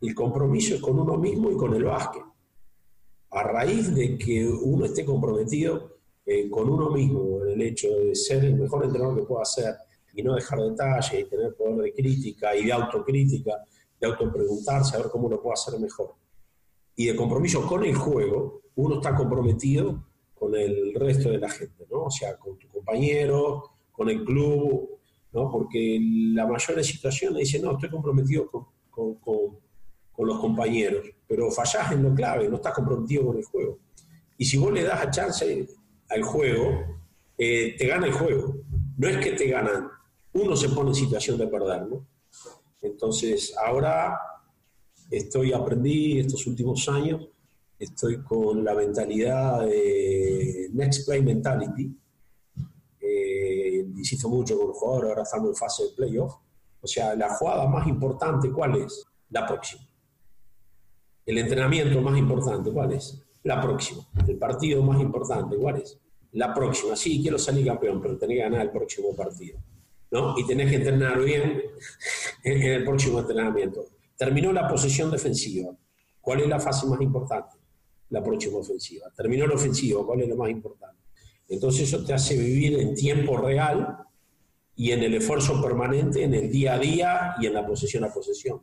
El compromiso es con uno mismo y con el básquet. A raíz de que uno esté comprometido eh, con uno mismo, el hecho de ser el mejor entrenador que pueda ser y no dejar detalles y tener poder de crítica y de autocrítica, de autopreguntarse a ver cómo lo puedo hacer mejor. Y de compromiso con el juego, uno está comprometido con el resto de la gente, ¿no? O sea, con tu compañero, con el club, ¿no? Porque la mayor situación dice, no, estoy comprometido con, con, con, los compañeros, pero fallás en lo clave, no estás comprometido con el juego. Y si vos le das a chance al juego, eh, te gana el juego. No es que te ganan, uno se pone en situación de perder, ¿no? Entonces, ahora estoy, aprendí estos últimos años, estoy con la mentalidad de Next Play Mentality. Eh, insisto mucho con los jugadores, ahora estamos en fase de playoff. O sea, la jugada más importante, ¿cuál es? La próxima. El entrenamiento más importante, ¿cuál es? La próxima. El partido más importante, ¿cuál es? La próxima. Sí, quiero salir campeón, pero tenés que ganar el próximo partido. ¿no? Y tenés que entrenar bien en el próximo entrenamiento. Terminó la posesión defensiva. ¿Cuál es la fase más importante? La próxima ofensiva. Terminó la ofensiva. ¿Cuál es lo más importante? Entonces eso te hace vivir en tiempo real y en el esfuerzo permanente, en el día a día y en la posesión a posesión.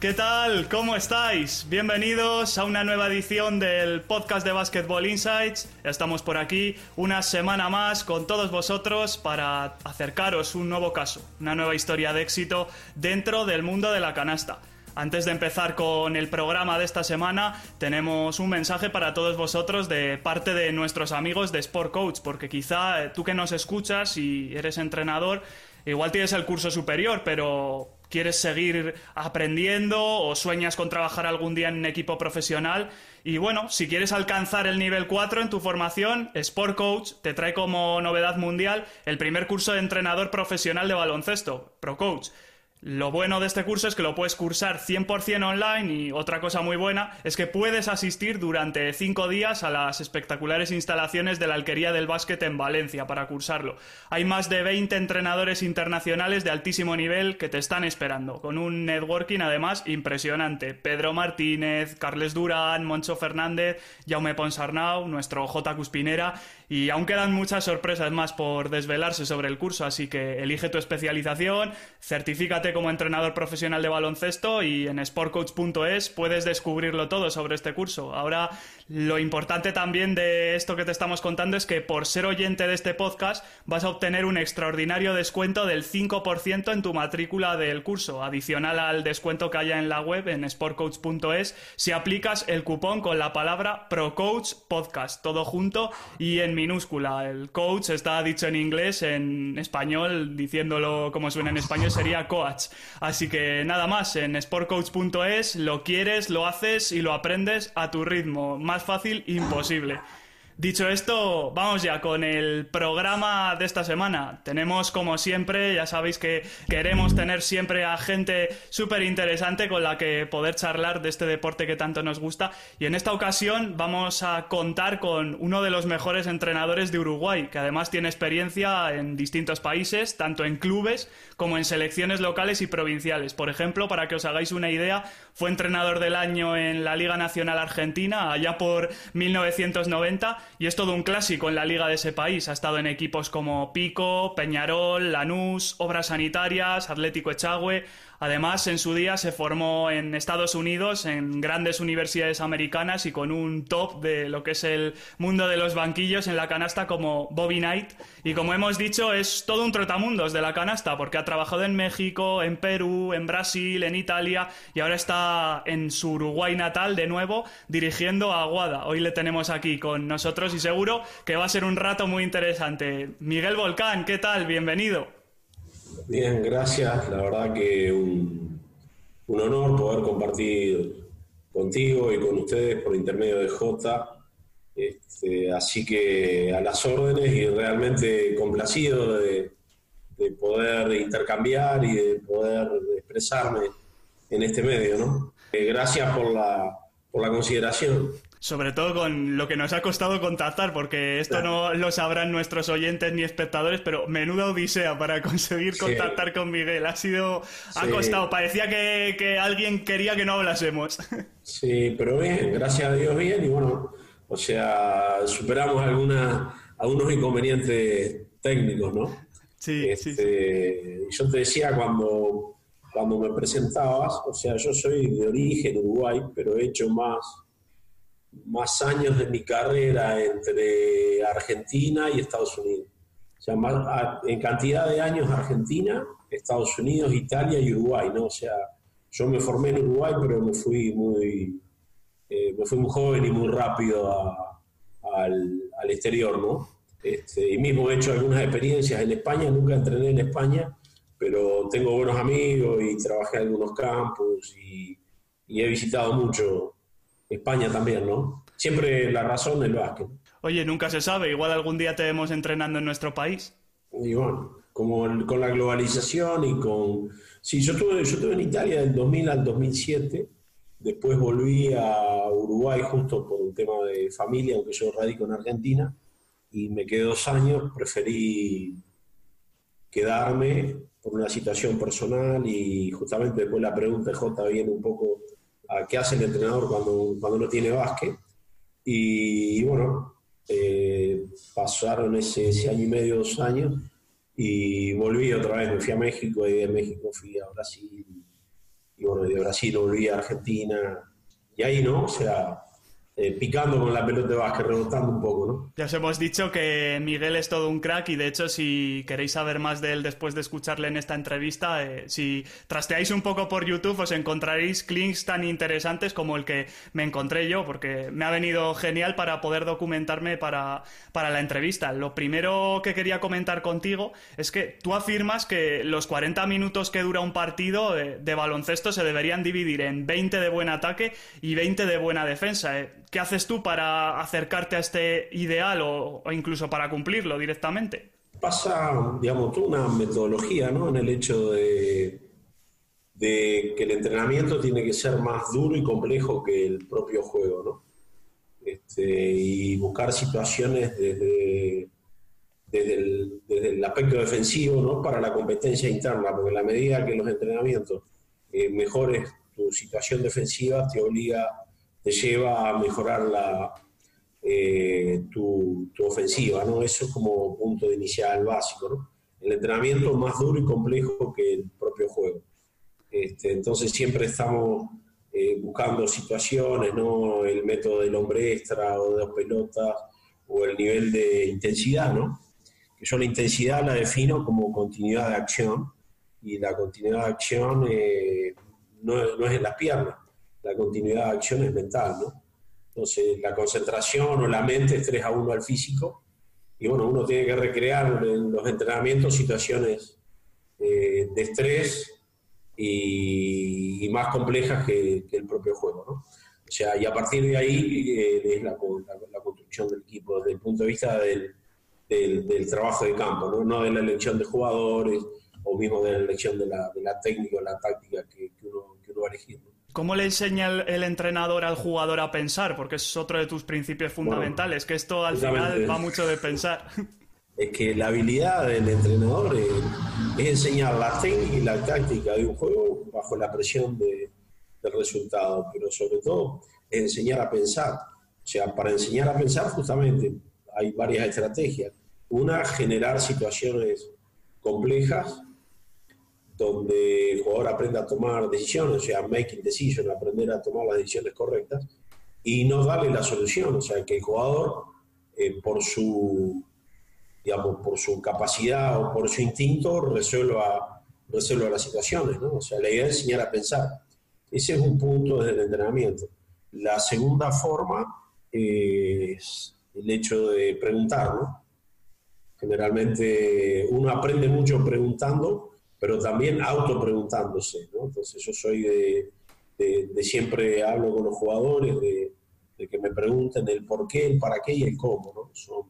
¿Qué tal? ¿Cómo estáis? Bienvenidos a una nueva edición del podcast de Basketball Insights. Estamos por aquí una semana más con todos vosotros para acercaros un nuevo caso, una nueva historia de éxito dentro del mundo de la canasta. Antes de empezar con el programa de esta semana, tenemos un mensaje para todos vosotros de parte de nuestros amigos de Sport Coach, porque quizá eh, tú que nos escuchas y eres entrenador, igual tienes el curso superior, pero quieres seguir aprendiendo o sueñas con trabajar algún día en un equipo profesional. Y bueno, si quieres alcanzar el nivel 4 en tu formación, Sport Coach te trae como novedad mundial el primer curso de entrenador profesional de baloncesto, Pro Coach. Lo bueno de este curso es que lo puedes cursar 100% online y otra cosa muy buena es que puedes asistir durante 5 días a las espectaculares instalaciones de la Alquería del Básquet en Valencia para cursarlo. Hay más de 20 entrenadores internacionales de altísimo nivel que te están esperando, con un networking además impresionante. Pedro Martínez, Carles Durán, Moncho Fernández, Jaume Ponsarnau, nuestro J. Cuspinera y aún quedan muchas sorpresas más por desvelarse sobre el curso, así que elige tu especialización, certifícate como entrenador profesional de baloncesto y en sportcoach.es puedes descubrirlo todo sobre este curso. Ahora, lo importante también de esto que te estamos contando es que por ser oyente de este podcast vas a obtener un extraordinario descuento del 5% en tu matrícula del curso, adicional al descuento que haya en la web en sportcoach.es si aplicas el cupón con la palabra ProCoachPodcast, todo junto y en minúscula. El coach está dicho en inglés, en español, diciéndolo como suena en español, sería coach. Así que nada más, en sportcoach.es lo quieres, lo haces y lo aprendes a tu ritmo. Más fácil, imposible. Dicho esto, vamos ya con el programa de esta semana. Tenemos, como siempre, ya sabéis que queremos tener siempre a gente súper interesante con la que poder charlar de este deporte que tanto nos gusta. Y en esta ocasión vamos a contar con uno de los mejores entrenadores de Uruguay, que además tiene experiencia en distintos países, tanto en clubes como en selecciones locales y provinciales. Por ejemplo, para que os hagáis una idea, fue entrenador del año en la Liga Nacional Argentina allá por 1990 y es todo un clásico en la liga de ese país. Ha estado en equipos como Pico, Peñarol, Lanús, Obras Sanitarias, Atlético Echagüe. Además, en su día se formó en Estados Unidos, en grandes universidades americanas y con un top de lo que es el mundo de los banquillos en la canasta como Bobby Knight. Y como hemos dicho, es todo un trotamundos de la canasta, porque ha trabajado en México, en Perú, en Brasil, en Italia y ahora está en su Uruguay natal de nuevo dirigiendo a Aguada. Hoy le tenemos aquí con nosotros y seguro que va a ser un rato muy interesante. Miguel Volcán, ¿qué tal? Bienvenido. Bien, gracias. La verdad que un, honor poder compartir contigo y con ustedes por intermedio de J. Este, así que a las órdenes y realmente complacido de, poder intercambiar y de poder expresarme en este medio. Eh, gracias por la, por la consideración. Sobre todo con lo que nos ha costado contactar, porque esto no lo sabrán nuestros oyentes ni espectadores, pero menuda odisea para conseguir contactar con Miguel. Ha sido, ha costado, parecía que, alguien quería que no hablásemos. Sí, pero bien, gracias a Dios bien, y bueno, o sea, superamos algunas, algunos inconvenientes técnicos, ¿no? Sí, sí, este, Yo te decía cuando, cuando me presentabas, o sea, yo soy de origen Uruguay, pero he hecho más más años de mi carrera entre Argentina y Estados Unidos. O sea, en cantidad de años Argentina, Estados Unidos, Italia y Uruguay, ¿no? O sea, yo me formé en Uruguay, pero me fui muy, eh, me fui muy joven y muy rápido al, al, exterior, ¿no? Este, y mismo he hecho algunas experiencias en España, nunca entrené en España, pero tengo buenos amigos y trabajé en algunos campos y, y he visitado mucho España también, ¿no? Siempre la razón el básquet. Oye, nunca se sabe, igual algún día te vemos entrenando en nuestro país. Y bueno, como con la globalización y con... Sí, yo estuve, yo estuve en Italia del 2000 al 2007, después volví a Uruguay justo por un tema de familia, aunque yo radico en Argentina, y me quedé dos años, preferí quedarme por una situación personal y justamente después la pregunta de J viene un poco a qué hace el entrenador cuando, cuando no tiene básquet. Y, bueno, eh, pasaron ese, ese, año y medio, dos años, y volví otra vez, me fui a México, y de México fui a Brasil, y bueno, de Brasil volví a Argentina, y ahí, ¿no? O sea, eh, picando con la pelota de básquet, rebotando un poco, ¿no? Ya os hemos dicho que Miguel es todo un crack y de hecho si queréis saber más de él después de escucharle en esta entrevista, eh, si trasteáis un poco por YouTube os encontraréis links tan interesantes como el que me encontré yo, porque me ha venido genial para poder documentarme para, para la entrevista. Lo primero que quería comentar contigo es que tú afirmas que los 40 minutos que dura un partido de, de baloncesto se deberían dividir en 20 de buen ataque y 20 de buena defensa. Eh. ¿Qué haces tú para acercarte a este ideal o, incluso para cumplirlo directamente? Pasa, digamos, tú una metodología, ¿no? En el hecho de, que el entrenamiento tiene que ser más duro y complejo que el propio juego, ¿no? Este, y buscar situaciones desde, desde, el, aspecto defensivo ¿no? para la competencia interna, porque en la medida que los entrenamientos eh, mejores tu situación defensiva, te obliga te lleva a mejorar la, eh, tu, ofensiva, ¿no? Eso es como punto de inicial básico, ¿no? El entrenamiento más duro y complejo que el propio juego. Este, entonces siempre estamos eh, buscando situaciones, ¿no? El método del hombre extra o de dos pelotas o el nivel de intensidad, ¿no? Que yo la intensidad la defino como continuidad de acción y la continuidad de acción eh, no, no es en las piernas, la continuidad de acción es mental, ¿no? Entonces, la concentración o la mente es 3 a 1 al físico, y bueno, uno tiene que recrear en los entrenamientos situaciones eh, de estrés y, más complejas que, el propio juego, ¿no? O sea, y a partir de ahí eh, es la, construcción del equipo desde el punto de vista del, trabajo de campo, ¿no? no de la elección de jugadores o mismo de la elección de la, técnica o la táctica que, uno, que va a elegir. ¿Cómo le enseña el, entrenador al jugador a pensar? Porque es otro de tus principios fundamentales, que esto al final va mucho de pensar. Es que la habilidad del entrenador es, enseñar la técnica y la táctica de un juego bajo la presión de, del resultado, pero sobre todo es enseñar a pensar. O sea, para enseñar a pensar justamente hay varias estrategias. Una, generar situaciones complejas donde el jugador aprenda a tomar decisiones, o sea, making decisions, aprender a tomar las decisiones correctas, y no darle la solución, o sea, que el jugador, eh, por su digamos, por su capacidad o por su instinto, resuelva, resuelva las situaciones, ¿no? O sea, la idea es enseñar a pensar. Ese es un punto desde el entrenamiento. La segunda forma es el hecho de preguntar, ¿no? Generalmente uno aprende mucho preguntando, pero también autopreguntándose, ¿no? Entonces yo soy de, de, siempre hablo con los jugadores, de, de, que me pregunten el por qué, el para qué y el cómo, ¿no? Son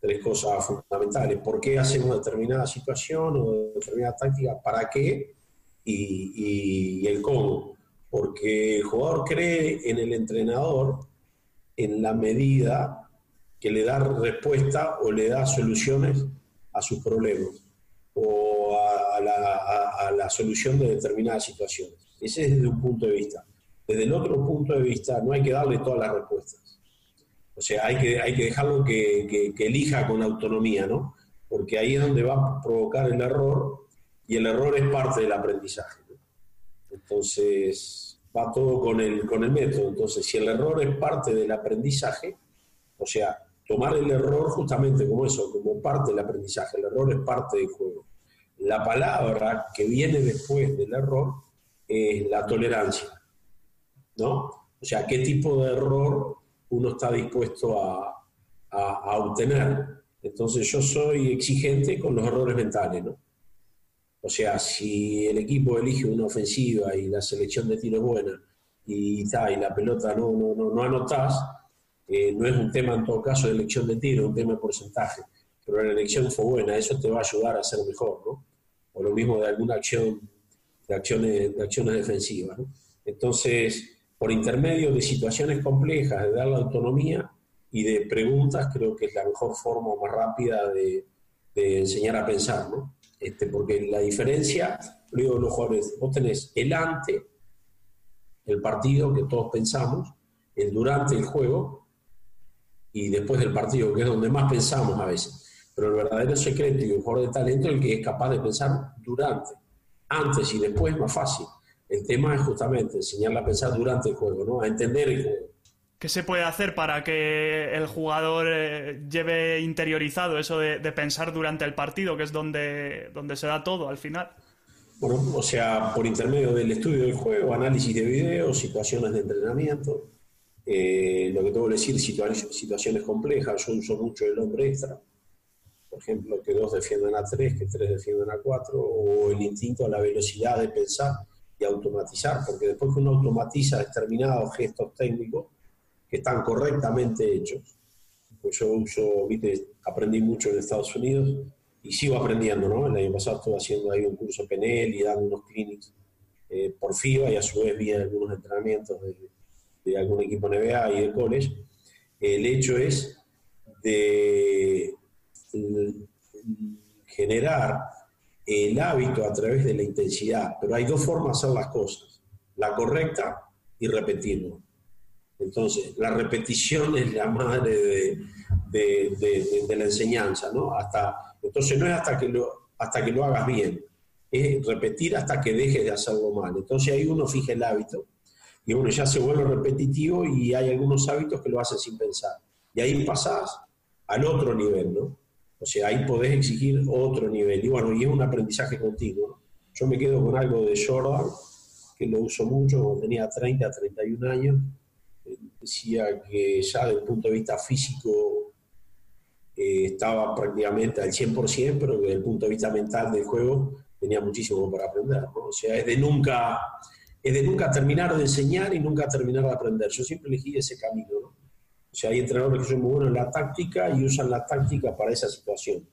tres cosas fundamentales. ¿Por qué hacemos determinada situación o determinada táctica? ¿Para qué? Y, y el cómo. Porque el jugador cree en el entrenador en la medida que le da respuesta o le da soluciones a sus problemas o a, la, solución de determinadas situaciones. Ese es desde un punto de vista. Desde el otro punto de vista, no hay que darle todas las respuestas. O sea, hay que, hay que dejarlo que, elija con autonomía, ¿no? Porque ahí es donde va a provocar el error y el error es parte del aprendizaje. Entonces, va todo con el, con el método. Entonces, si el error es parte del aprendizaje, o sea, tomar el error justamente como eso, como parte del aprendizaje. El error es parte del juego. La palabra que viene después del error es la tolerancia, ¿no? O sea, qué tipo de error uno está dispuesto a, a, obtener. Entonces yo soy exigente con los errores mentales, ¿no? O sea, si el equipo elige una ofensiva y la selección de tiro es buena y, y la pelota no, no, no, no anotás, eh, no es un tema en todo caso de elección de tiro, es un tema de porcentaje, pero la elección fue buena, eso te va a ayudar a ser mejor, ¿no? O lo mismo de alguna acción, de acciones, de acciones defensivas. Entonces, por intermedio de situaciones complejas, de dar la autonomía y de preguntas, creo que es la mejor forma más rápida de, enseñar a pensar, ¿no? Este, porque la diferencia, lo digo los jugadores, vos tenés el ante, el partido que todos pensamos, el durante el juego y después del partido, que es donde más pensamos a veces. Pero el verdadero secreto y el jugador de talento es el que es capaz de pensar durante, antes y después más fácil. El tema es justamente enseñarle a pensar durante el juego, ¿no? a entender el juego. ¿Qué se puede hacer para que el jugador eh, lleve interiorizado eso de, pensar durante el partido, que es donde, donde se da todo al final? Bueno, o sea, por intermedio del estudio del juego, análisis de videos, situaciones de entrenamiento, eh, lo que tengo que decir, situaciones complejas, yo uso mucho el hombre extra, por ejemplo, que dos defiendan a tres, que tres defiendan a cuatro, o el instinto a la velocidad de pensar y automatizar, porque después que uno automatiza determinados gestos técnicos que están correctamente hechos, pues yo uso, viste, aprendí mucho en Estados Unidos y sigo aprendiendo, ¿no? El año pasado estuve haciendo ahí un curso PNL y dando unos clinics eh, por FIBA y a su vez vi algunos entrenamientos de de algún equipo NBA y de college, el hecho es de generar el hábito a través de la intensidad, pero hay dos formas de hacer las cosas, la correcta y repetirlo. Entonces, la repetición es la madre de, la enseñanza, ¿no? Hasta, entonces no es hasta que, lo, hasta que lo hagas bien, es repetir hasta que dejes de hacerlo mal. Entonces ahí uno fija el hábito y bueno, ya se vuelve repetitivo y hay algunos hábitos que lo hacen sin pensar. Y ahí pasás al otro nivel, ¿no? O sea, ahí podés exigir otro nivel. Y bueno, y es un aprendizaje continuo. Yo me quedo con algo de Jordan, que lo uso mucho tenía 30, 31 años. decía que ya desde el punto de vista físico eh, estaba prácticamente al 100%, pero desde el punto de vista mental del juego tenía muchísimo para aprender. ¿no? O sea, es de nunca es de nunca terminar de enseñar y nunca terminar de aprender. Yo siempre elegí ese camino. O sea, hay entrenadores que son muy buenos en la táctica y usan la táctica para esa situación.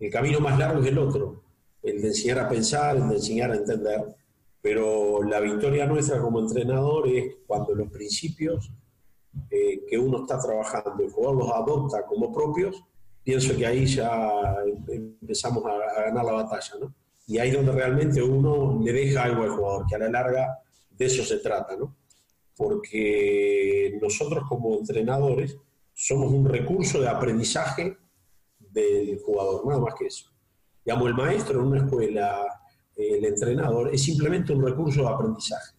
El camino más largo es el otro, el de enseñar a pensar, el de enseñar a entender. Pero la victoria nuestra como entrenador es cuando los principios eh, que uno está trabajando, el jugador los adopta como propios, pienso que ahí ya empezamos a, a ganar la batalla, ¿no? y ahí es donde realmente uno le deja algo al jugador, que a la larga de eso se trata, ¿no? Porque nosotros como entrenadores somos un recurso de aprendizaje del jugador, nada más que eso. Digamos, el maestro en una escuela, el entrenador, es simplemente un recurso de aprendizaje.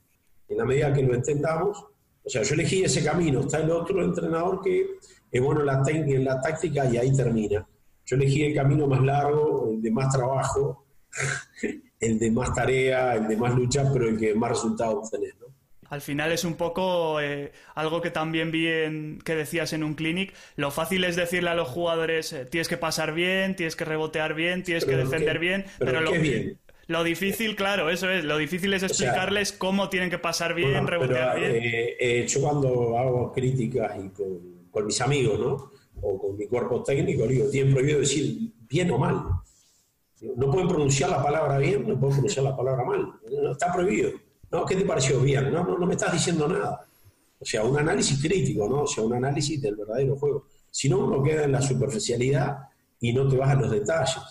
En la medida que lo entendamos, o sea, yo elegí ese camino, está el otro entrenador que es bueno en la, en la táctica y ahí termina. Yo elegí el camino más largo, el de más trabajo, el de más tarea, el de más lucha, pero el que más resultados obtener. Al final es un poco eh, algo que también vi en, que decías en un clinic. Lo fácil es decirle a los jugadores, eh, tienes que pasar bien, tienes que rebotear bien, tienes que defender bien, pero, lo, bien. lo, difícil, claro, eso es, lo difícil es explicarles cómo tienen que pasar bien, rebotear bien. Eh, yo cuando hago críticas y con, mis amigos, ¿no? O con mi cuerpo técnico, digo, tienen prohibido decir bien o mal. No pueden pronunciar la palabra bien, no pueden pronunciar la palabra mal. está prohibido. ¿No? ¿Qué te pareció bien? No, no, no me estás diciendo nada. O sea, un análisis crítico, ¿no? O sea, un análisis del verdadero juego. Si no, uno queda en la superficialidad y no te vas a los detalles.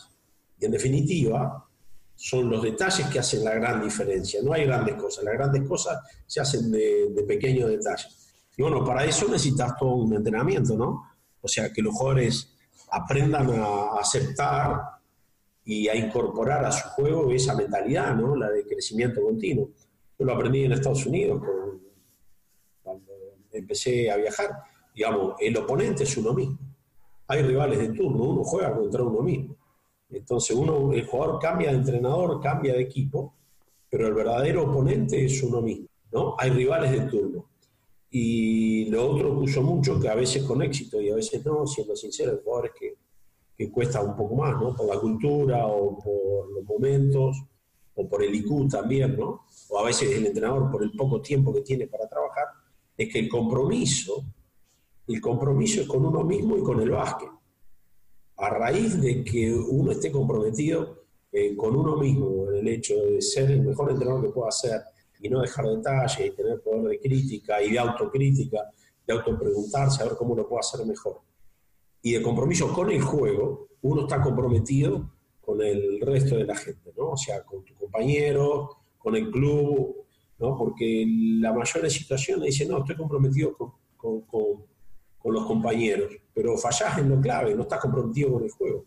Y en definitiva, son los detalles que hacen la gran diferencia. No hay grandes cosas, las grandes cosas se hacen de, pequeños detalles. Y bueno, para eso necesitas todo un entrenamiento, ¿no? O sea, que los jugadores aprendan a aceptar y a incorporar a su juego esa mentalidad, ¿no? La de crecimiento continuo. Lo aprendí en Estados Unidos cuando empecé a viajar. Digamos, el oponente es uno mismo. Hay rivales de turno, uno juega contra uno mismo. Entonces, uno, el jugador cambia de entrenador, cambia de equipo, pero el verdadero oponente es uno mismo. ¿no? Hay rivales de turno. Y lo otro que uso mucho, que a veces con éxito y a veces no, siendo sincero, el jugador es que, que cuesta un poco más, ¿no? Por la cultura o por los momentos o por el IQ también, ¿no? O a veces el entrenador por el poco tiempo que tiene para trabajar, es que el compromiso, el compromiso es con uno mismo y con el básquet. A raíz de que uno esté comprometido eh, con uno mismo, en el hecho de ser el mejor entrenador que pueda ser y no dejar detalles y tener poder de crítica y de autocrítica, de autopreguntarse, a ver cómo lo puedo hacer mejor. Y de compromiso con el juego, uno está comprometido con el resto de la gente, ¿no? O sea, con tu compañero, con el club, ¿no? Porque la mayor situación dice, no, estoy comprometido con, con, con, los compañeros, pero fallás en lo clave, no estás comprometido con el juego.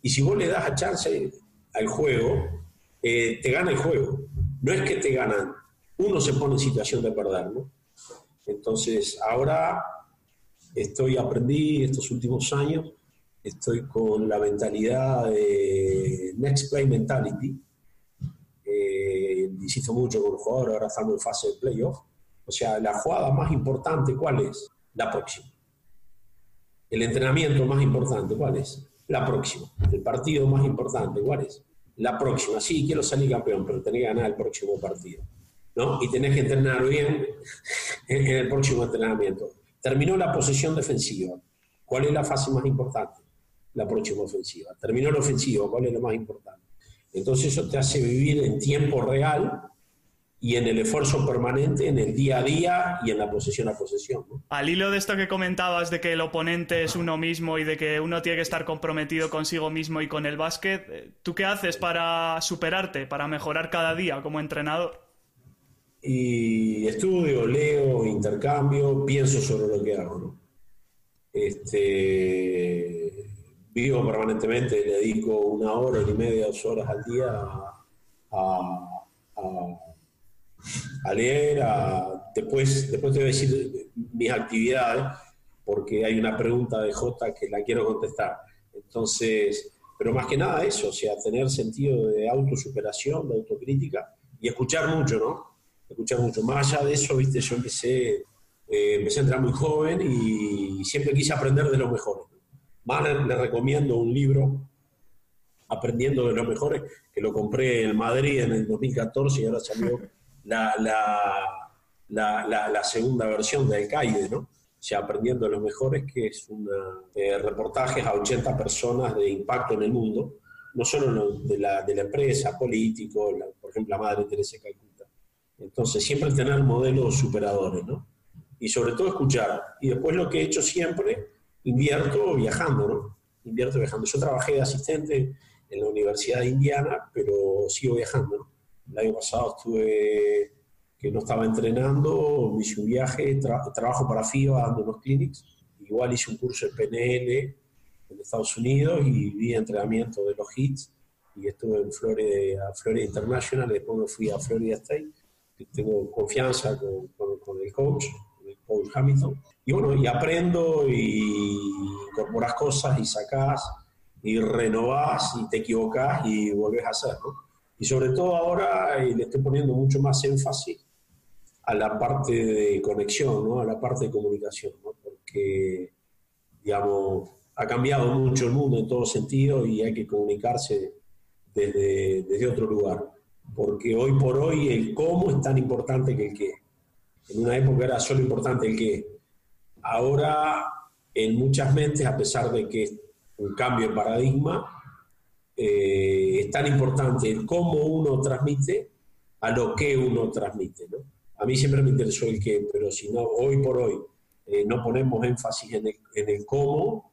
Y si vos le das a chance al juego, eh, te gana el juego. No es que te ganan, uno se pone en situación de perder, ¿no? Entonces, ahora estoy, aprendí estos últimos años estoy con la mentalidad de Next Play Mentality. Eh, mucho con el jugador, ahora estamos en fase de playoff. O sea, la jugada más importante, ¿cuál es? La próxima. El entrenamiento más importante, ¿cuál es? La próxima. El partido más importante, ¿cuál es? La próxima. Sí, quiero salir campeón, pero tenés que ganar el próximo partido. ¿no? Y tenés que entrenar bien en el próximo entrenamiento. Terminó la posesión defensiva. ¿Cuál es la fase más importante? La próxima ofensiva. Terminó la ofensiva, ¿cuál es lo más importante? Entonces eso te hace vivir en tiempo real y en el esfuerzo permanente, en el día a día y en la posesión a posesión. Al hilo de esto que comentabas de que el oponente es uno mismo y de que uno tiene que estar comprometido consigo mismo y con el básquet, eh, ¿tú qué haces para superarte, para mejorar cada día como entrenador? Y estudio, leo, intercambio, pienso sobre lo que hago. ¿no? Este, vivo permanentemente, le dedico una hora y media, dos horas al día a, leer, después, después te voy a decir mis actividades, porque hay una pregunta de J que la quiero contestar. Entonces, pero más que nada eso, o sea, tener sentido de autosuperación, de autocrítica y escuchar mucho, ¿no? Escuchar mucho. Más allá de eso, viste, yo empecé, eh, empecé a entrar muy joven y siempre quise aprender de los mejores. Más le, recomiendo un libro, Aprendiendo de los Mejores, que lo compré en Madrid en el 2014 y ahora salió la, la, segunda versión de Alcaide, ¿no? O sea, Aprendiendo de los Mejores, que es un eh, reportajes a 80 personas de impacto en el mundo, no solo de la, de la empresa, político, por ejemplo, la Madre Teresa Calcuta. Entonces, siempre tener modelos superadores, ¿no? Y sobre todo escuchar. Y después lo que he hecho siempre invierto viajando, ¿no? Invierto viajando. Yo trabajé de asistente en la Universidad de Indiana, pero sigo viajando, ¿no? El año pasado estuve, que no estaba entrenando, hice un viaje, trabajo para FIBA dando unos clinics, igual hice un curso de PNL en Estados Unidos y vi entrenamiento de los hits y estuve en Florida, Florida International, después me fui a Florida State. Tengo confianza con, con, el coach, el coach Hamilton. Y bueno, y aprendo y incorporas cosas y sacas y renovás y te equivocás y volvés a hacer, ¿no? Y sobre todo ahora le estoy poniendo mucho más énfasis a la parte de conexión, ¿no? A la parte de comunicación, ¿no? Porque, digamos, ha cambiado mucho el mundo en todos sentidos y hay que comunicarse desde, desde otro lugar. Porque hoy por hoy el cómo es tan importante que el qué. En una época era solo importante el qué. Ahora, en muchas mentes, a pesar de que es un cambio de paradigma, eh, es tan importante el cómo uno transmite a lo que uno transmite. A mí siempre me interesó el qué, pero si no, hoy por hoy eh, no ponemos énfasis en el, cómo,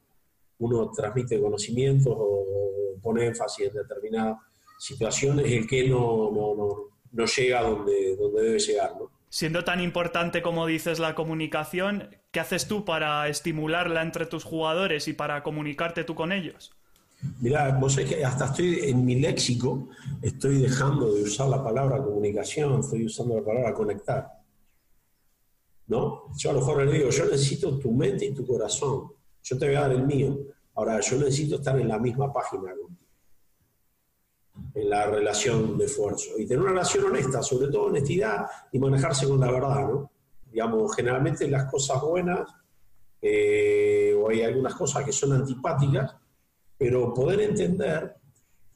uno transmite conocimientos o pone énfasis en determinadas situaciones, el que no, no, no, no llega donde, donde debe llegar. ¿no? Siendo tan importante como dices la comunicación, ¿qué haces tú para estimularla entre tus jugadores y para comunicarte tú con ellos? Mira, vos sabés que hasta estoy en mi léxico, estoy dejando de usar la palabra comunicación, estoy usando la palabra conectar. ¿No? Yo a lo mejor le digo, yo necesito tu mente y tu corazón. Yo te voy a dar el mío. Ahora, yo necesito estar en la misma página contigo. En la relación de esfuerzo. Y tener una relación honesta, sobre todo honestidad y manejarse con la verdad, ¿no? Digamos, generalmente las cosas buenas, eh, o hay algunas cosas que son antipáticas, pero poder entender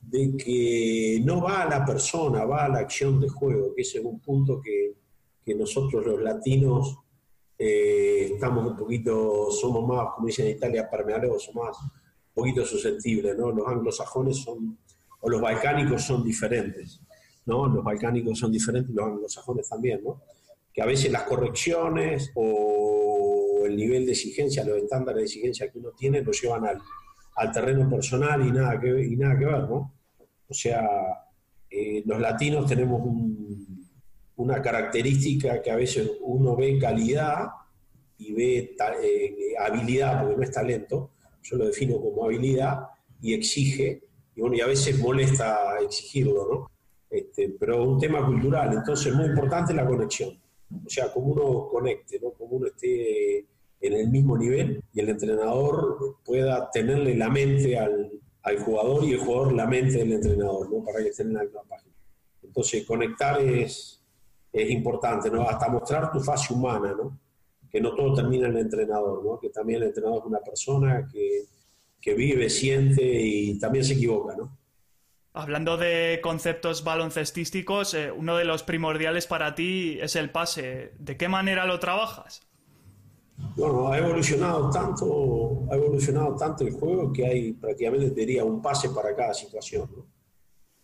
de que no va a la persona, va a la acción de juego, que ese es un punto que, que nosotros los latinos eh, estamos un poquito, somos más, como dicen en Italia, permeables, más un poquito susceptibles, ¿no? Los anglosajones son, o los balcánicos son diferentes, ¿no? Los balcánicos son diferentes, los anglosajones también, ¿no? Que a veces las correcciones o el nivel de exigencia, los estándares de exigencia que uno tiene, lo llevan al, al terreno personal y nada que, y nada que ver, ¿no? O sea, eh, los latinos tenemos una característica que a veces uno ve calidad y ve eh, habilidad, porque no es talento, yo lo defino como habilidad, y exige, y, bueno, y a veces molesta exigirlo, ¿no? Este, pero un tema cultural, entonces es muy importante la conexión, o sea, como uno conecte, ¿no? Como uno esté en el mismo nivel y el entrenador pueda tenerle la mente al, al jugador y el jugador la mente del entrenador, ¿no? Para que estén en la misma página. Entonces, conectar es, es importante, ¿no? Hasta mostrar tu fase humana, ¿no? Que no todo termina en el entrenador, ¿no? Que también el entrenador es una persona que, que vive, siente y también se equivoca, ¿no? Hablando de conceptos baloncestísticos, eh, uno de los primordiales para ti es el pase. ¿De qué manera lo trabajas? Bueno, ha evolucionado tanto, ha evolucionado tanto el juego que hay prácticamente, diría, un pase para cada situación.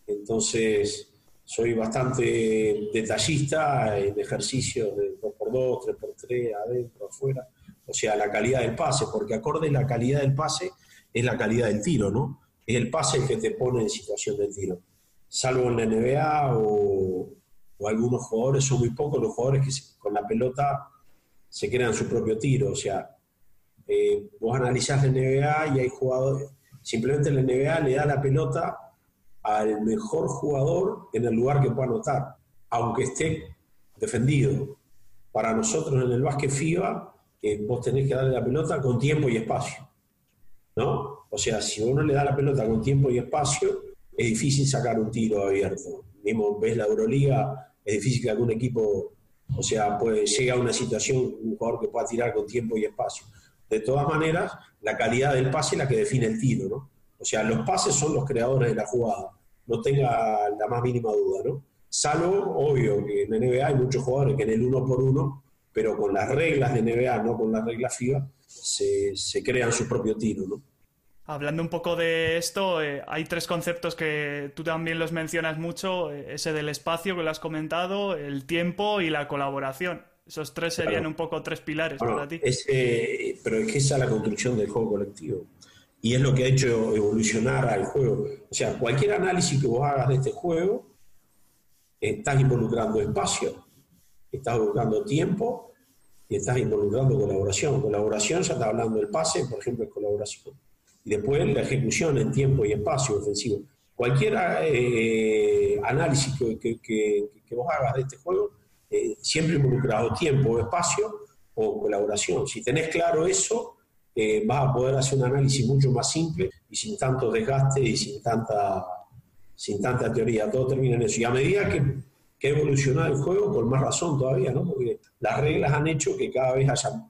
Entonces, soy bastante detallista en ejercicios de 2x2, 3x3, adentro, afuera. O sea, la calidad del pase, porque acorde a la calidad del pase es la calidad del tiro, ¿no? Es el pase el que te pone en situación de tiro. Salvo en la NBA o, algunos jugadores, son muy pocos los jugadores que con la pelota se crean su propio tiro. O sea, eh, vos analizás la NBA y hay jugadores, simplemente la NBA le da la pelota al mejor jugador en el lugar que pueda anotar, aunque esté defendido. Para nosotros en el básquet FIBA, eh, vos tenés que darle la pelota con tiempo y espacio. ¿No? O sea, si uno le da la pelota con tiempo y espacio, es difícil sacar un tiro abierto. Mismo ves la Euroliga, es difícil que algún equipo o sea, pues llega a una situación, un jugador que pueda tirar con tiempo y espacio. De todas maneras, la calidad del pase es la que define el tiro, ¿no? O sea, los pases son los creadores de la jugada, no tenga la más mínima duda, ¿no? Salvo, obvio, que en NBA hay muchos jugadores que en el uno por uno, pero con las reglas de NBA, no con las reglas FIBA, se, se crean su propio tiro, ¿no? Hablando un poco de esto, eh, hay tres conceptos que tú también los mencionas mucho, eh, ese del espacio que lo has comentado, el tiempo y la colaboración. Esos tres serían un poco tres pilares para ti. pero es que esa es la construcción del juego colectivo. Y es lo que ha hecho evolucionar al juego. O sea, cualquier análisis que vos hagas de este juego, estás involucrando espacio, estás involucrando tiempo y estás involucrando colaboración. Colaboración, ya está hablando del pase, por ejemplo, es colaboración y después la ejecución en tiempo y espacio ofensivo. cualquier eh, análisis que, vos hagas de este juego, eh, siempre involucrado tiempo, espacio o colaboración. Si tenés claro eso, eh, vas a poder hacer un análisis mucho más simple y sin tanto desgaste y sin tanta, sin tanta teoría. Todo termina en eso. Y a medida que, que ha evolucionado el juego, con más razón todavía, ¿no? porque las reglas han hecho que cada vez haya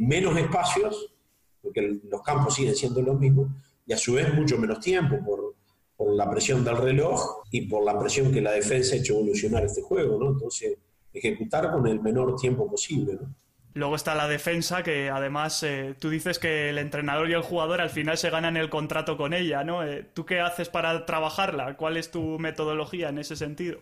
menos espacios, porque los campos siguen siendo los mismos, y a su vez mucho menos tiempo por, por la presión del reloj y por la presión que la defensa ha hecho evolucionar este juego, ¿no? Entonces, ejecutar con el menor tiempo posible, ¿no? Luego está la defensa, que además eh, tú dices que el entrenador y el jugador al final se ganan el contrato con ella, ¿no? Eh, ¿Tú qué haces para trabajarla? ¿Cuál es tu metodología en ese sentido?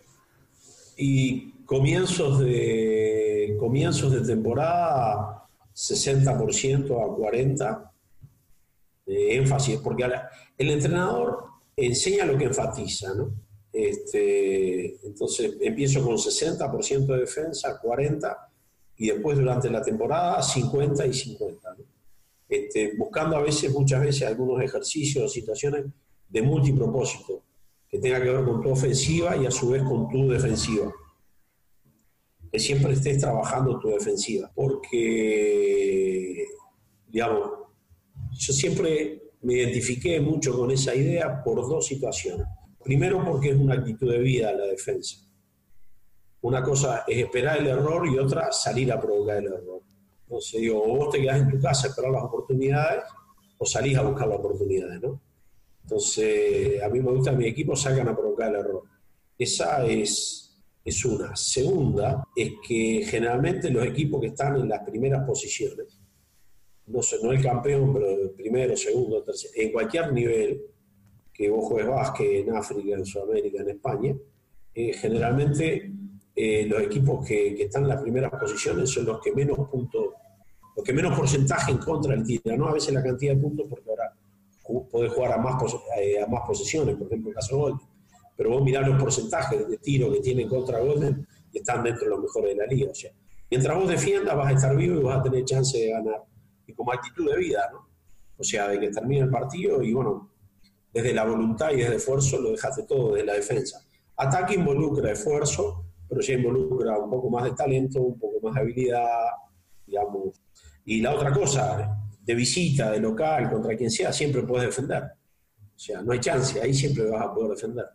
Y comienzos de, comienzos de temporada, 60% a 40% de énfasis, porque el entrenador enseña lo que enfatiza, ¿no? Este, entonces empiezo con 60% de defensa, 40%, y después durante la temporada 50 y 50. Este, buscando a veces, muchas veces, algunos ejercicios o situaciones de multipropósito, que tenga que ver con tu ofensiva y a su vez con tu defensiva. Siempre estés trabajando tu defensiva, porque, digamos, yo siempre me identifiqué mucho con esa idea por dos situaciones. Primero porque es una actitud de vida la defensa. Una cosa es esperar el error y otra salir a provocar el error. Entonces digo, o vos te quedás en tu casa a esperar las oportunidades o salís a buscar las oportunidades, ¿no? Entonces, a mí me gusta que mi equipo salgan a provocar el error. Esa es, es una. Segunda, es que generalmente los equipos que están en las primeras posiciones, no sé, no el campeón, pero primero, segundo, tercero, en cualquier nivel que vos juegues básquet en África, en Sudamérica, en España, eh, generalmente eh, los equipos que, están en las primeras posiciones son los que menos puntos, los que menos porcentaje en contra del tiro, ¿no? A veces la cantidad de puntos, porque ahora podés jugar a más, eh, a más posiciones, por ejemplo, en caso Golden. Pero vos mirás los porcentajes de tiro que tienen contra Golden y están dentro de los mejores de la liga. O sea, mientras vos defiendas, vas a estar vivo y vas a tener chance de ganar. Y como actitud de vida, ¿no? O sea, de que termine el partido y bueno, desde la voluntad y desde el esfuerzo lo dejaste todo, desde la defensa. Ataque involucra esfuerzo, pero ya involucra un poco más de talento, un poco más de habilidad, digamos. Y la otra cosa, de visita, de local, contra quien sea, siempre puedes defender. O sea, no hay chance, ahí siempre vas a poder defender.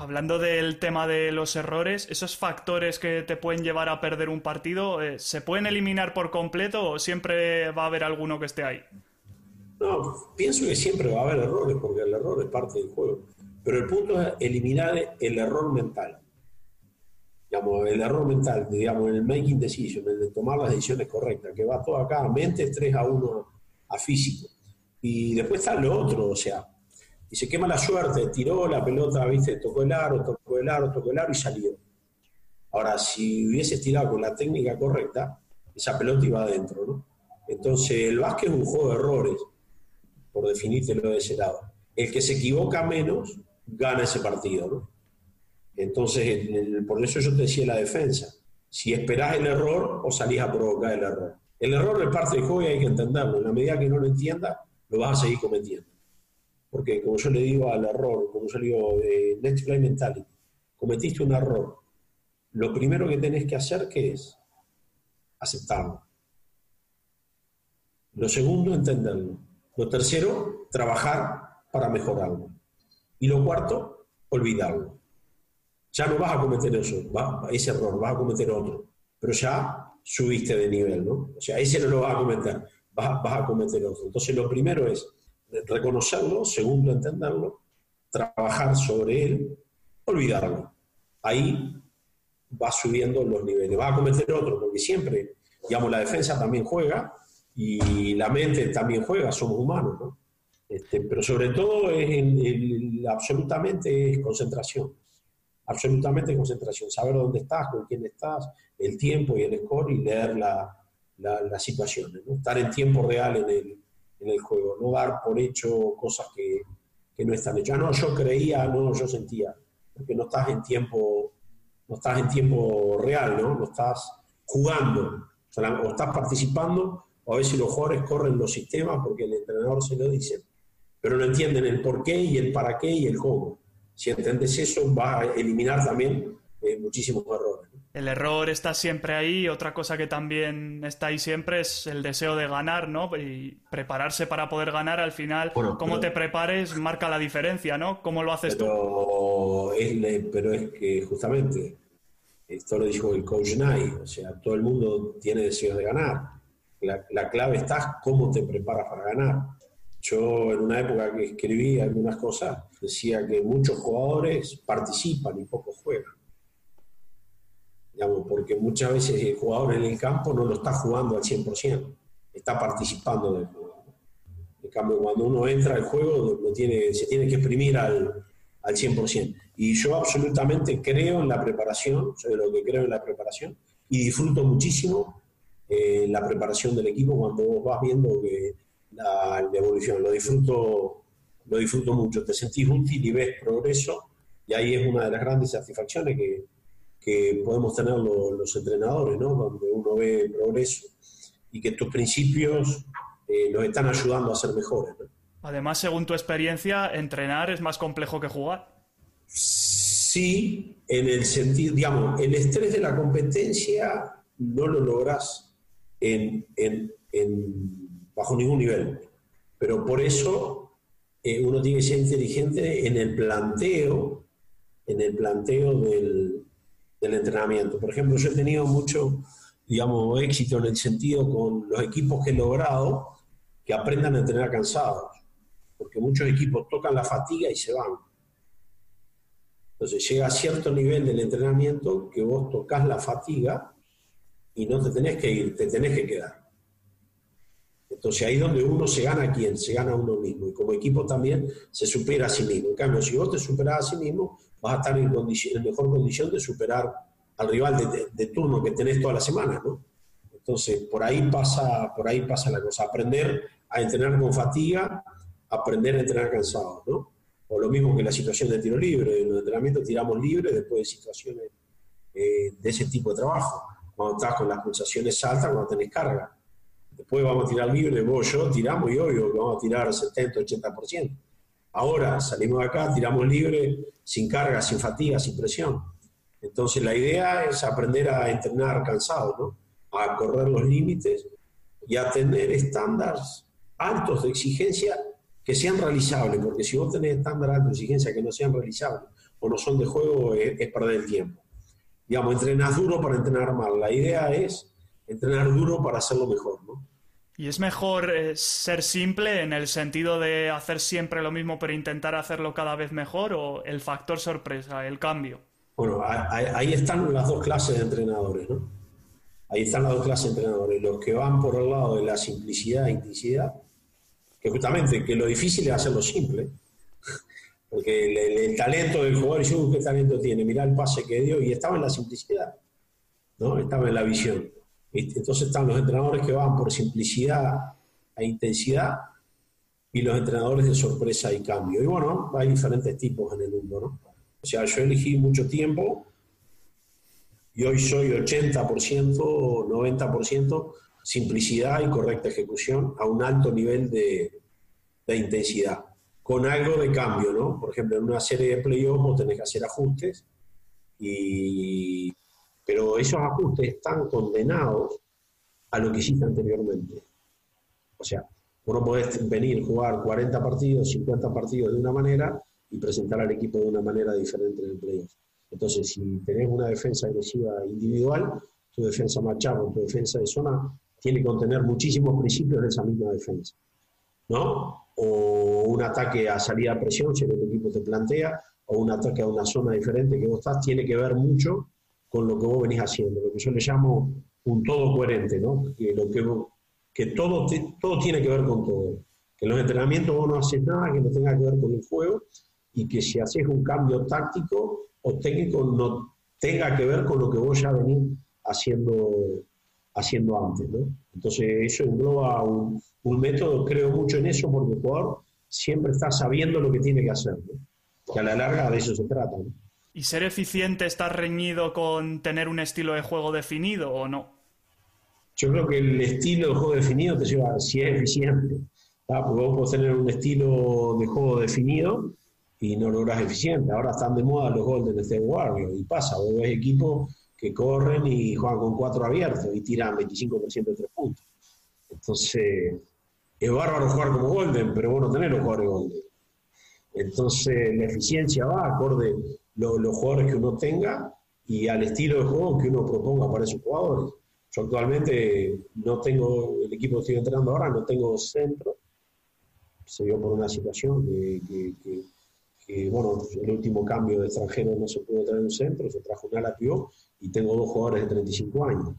Hablando del tema de los errores, esos factores que te pueden llevar a perder un partido, eh, ¿se pueden eliminar por completo o siempre va a haber alguno que esté ahí? No, pienso que siempre va a haber errores porque el error es parte del juego. Pero el punto es eliminar el error mental digamos, el error mental, digamos, el making decision, el de tomar las decisiones correctas, que va todo acá mente, 3 a 1 a físico. Y después está lo otro, o sea, y se quema la suerte, tiró la pelota, viste, tocó el aro, tocó el aro, tocó el aro y salió. Ahora, si hubieses tirado con la técnica correcta, esa pelota iba adentro, ¿no? Entonces, el básquet es un juego de errores, por definírtelo de ese lado. El que se equivoca menos, gana ese partido, ¿no? Entonces, por eso yo te decía la defensa. Si esperás el error o salís a provocar el error. El error es parte del juego y hay que entenderlo. En la medida que no lo entiendas, lo vas a seguir cometiendo. Porque como yo le digo al error, como yo le digo, eh, Next Play Mentality, cometiste un error. Lo primero que tenés que hacer, ¿qué es? Aceptarlo. Lo segundo, entenderlo. Lo tercero, trabajar para mejorarlo. Y lo cuarto, olvidarlo ya no vas a cometer eso, ese error, vas a cometer otro, pero ya subiste de nivel, ¿no? O sea, ese no lo vas a cometer, vas, vas a cometer otro. Entonces, lo primero es reconocerlo, segundo, entenderlo, trabajar sobre él, olvidarlo. Ahí vas subiendo los niveles, vas a cometer otro, porque siempre, digamos, la defensa también juega y la mente también juega, somos humanos, ¿no? Este, pero sobre todo es absolutamente es concentración absolutamente concentración, saber dónde estás, con quién estás, el tiempo y el score y leer la, las situaciones, ¿no? estar en tiempo real en el, en el, juego, no dar por hecho cosas que, que no están hechas. No, yo creía, no, yo sentía, porque no estás en tiempo, no estás en tiempo real, ¿no? No estás jugando, o, estás participando, o a veces los jugadores corren los sistemas porque el entrenador se lo dice, pero no entienden el por qué y el para qué y el cómo Si entendés eso, vas a eliminar también eh, muchísimos errores. El error está siempre ahí. Otra cosa que también está ahí siempre es el deseo de ganar, ¿no? Y prepararse para poder ganar al final. cómo te prepares marca la diferencia, ¿no? ¿Cómo lo haces tú? Es, pero es que justamente, esto lo dijo el coach Nye, o sea, todo el mundo tiene deseos de ganar. La, la clave está cómo te preparas para ganar. Yo en una época que escribí algunas cosas decía que muchos jugadores participan y pocos juegan porque muchas veces el jugador en el campo no lo está jugando al 100%, está participando del juego. En cambio, cuando uno entra al juego, lo tiene, se tiene que exprimir al, al 100%. Y yo absolutamente creo en la preparación, soy de lo que creo en la preparación, y disfruto muchísimo eh, la preparación del equipo cuando vos vas viendo que la, la, evolución. Lo disfruto, lo disfruto mucho, te sentís útil y ves progreso, y ahí es una de las grandes satisfacciones que, que podemos tener los, entrenadores, ¿no? Donde uno ve progreso y que tus principios eh, nos están ayudando a ser mejores. Además, según tu experiencia, entrenar es más complejo que jugar. Sí, en el sentido, digamos, el estrés de la competencia no lo logras en, en, bajo ningún nivel. Pero por eso eh, uno tiene que ser inteligente en el planteo, en el planteo del, del entrenamiento. Por ejemplo, yo he tenido mucho, digamos, éxito en el sentido con los equipos que he logrado que aprendan a entrenar cansados, porque muchos equipos tocan la fatiga y se van. Entonces llega a cierto nivel del entrenamiento que vos tocas la fatiga y no te tenés que ir, te tenés que quedar. Entonces ahí es donde uno se gana a quién, se gana a uno mismo. Y como equipo también se supera a sí mismo. En cambio, si vos te superás a sí mismo, vas a estar en, mejor condición de superar al rival de, turno que tenés toda la semana, ¿no? Entonces, por ahí, pasa, por ahí pasa la cosa. Aprender a entrenar con fatiga, aprender a entrenar cansado, ¿no? O lo mismo que la situación de tiro libre. En los entrenamientos tiramos libre después de situaciones eh, de ese tipo de trabajo. Cuando estás con las pulsaciones altas, cuando tenés carga. Después vamos a tirar libre, vos, yo, tiramos y obvio que vamos a tirar 70, 80%. Ahora salimos de acá, tiramos libre, sin carga, sin fatiga, sin presión. Entonces la idea es aprender a entrenar cansado, ¿no? a correr los límites y a tener estándares altos de exigencia que sean realizables, porque si vos tenés estándares altos de exigencia que no sean realizables o no son de juego, es, perder el tiempo. Digamos, entrenar duro para entrenar mal. La idea es entrenar duro para hacerlo mejor, ¿no? ¿Y es mejor eh, ser simple en el sentido de hacer siempre lo mismo pero intentar hacerlo cada vez mejor o el factor sorpresa, el cambio? Bueno, ahí están las dos clases de entrenadores, ¿no? Ahí están las dos clases de entrenadores, los que van por el lado de la simplicidad e intensidad, que justamente que lo difícil es hacerlo simple, porque el, talento del jugador, yo, ¿qué talento tiene? Mirá el pase que dio y estaba en la simplicidad, ¿no? Estaba en la visión. Entonces están los entrenadores que van por simplicidad e intensidad y los entrenadores de sorpresa y cambio. Y bueno, hay diferentes tipos en el mundo, ¿no? O sea, yo elegí mucho tiempo y hoy soy 80%, 90% simplicidad y correcta ejecución a un alto nivel de, de intensidad, con algo de cambio, ¿no? Por ejemplo, en una serie de playoffs tenés que hacer ajustes y pero esos ajustes están condenados a lo que hiciste anteriormente. O sea, uno puede venir, jugar 40 partidos, 50 partidos de una manera y presentar al equipo de una manera diferente en el playoff. Entonces, si tenés una defensa agresiva individual, tu defensa machado, tu defensa de zona, tiene que contener muchísimos principios de esa misma defensa. ¿No? O un ataque a salida a presión, si el equipo te plantea, o un ataque a una zona diferente que vos estás, tiene que ver mucho con lo que vos venís haciendo, lo que yo le llamo un todo coherente, ¿no? Que, lo que, que todo, todo tiene que ver con todo. Que en los entrenamientos vos no haces nada que no tenga que ver con el juego y que si haces un cambio táctico o técnico no tenga que ver con lo que vos ya venís haciendo, haciendo antes, ¿no? Entonces eso engloba un, un método, creo mucho en eso porque el jugador siempre está sabiendo lo que tiene que hacer, ¿no? Que a la larga de eso se trata, ¿no? ¿Y ser eficiente está reñido con tener un estilo de juego definido o no? Yo creo que el estilo de juego definido te lleva, si es eficiente, porque vos podés tener un estilo de juego definido y no logras eficiente. Ahora están de moda los Golden State Warriors y pasa, vos ves equipos que corren y juegan con cuatro abiertos y tiran 25% de tres puntos. Entonces, es bárbaro jugar como Golden, pero bueno, tener los jugadores Golden. Entonces, la eficiencia va acorde los jugadores que uno tenga y al estilo de juego que uno proponga para esos jugadores. Yo actualmente no tengo, el equipo que estoy entrenando ahora, no tengo centro. Se dio por una situación que, bueno, el último cambio de extranjero no se pudo traer un centro, se trajo un ala y tengo dos jugadores de 35 años.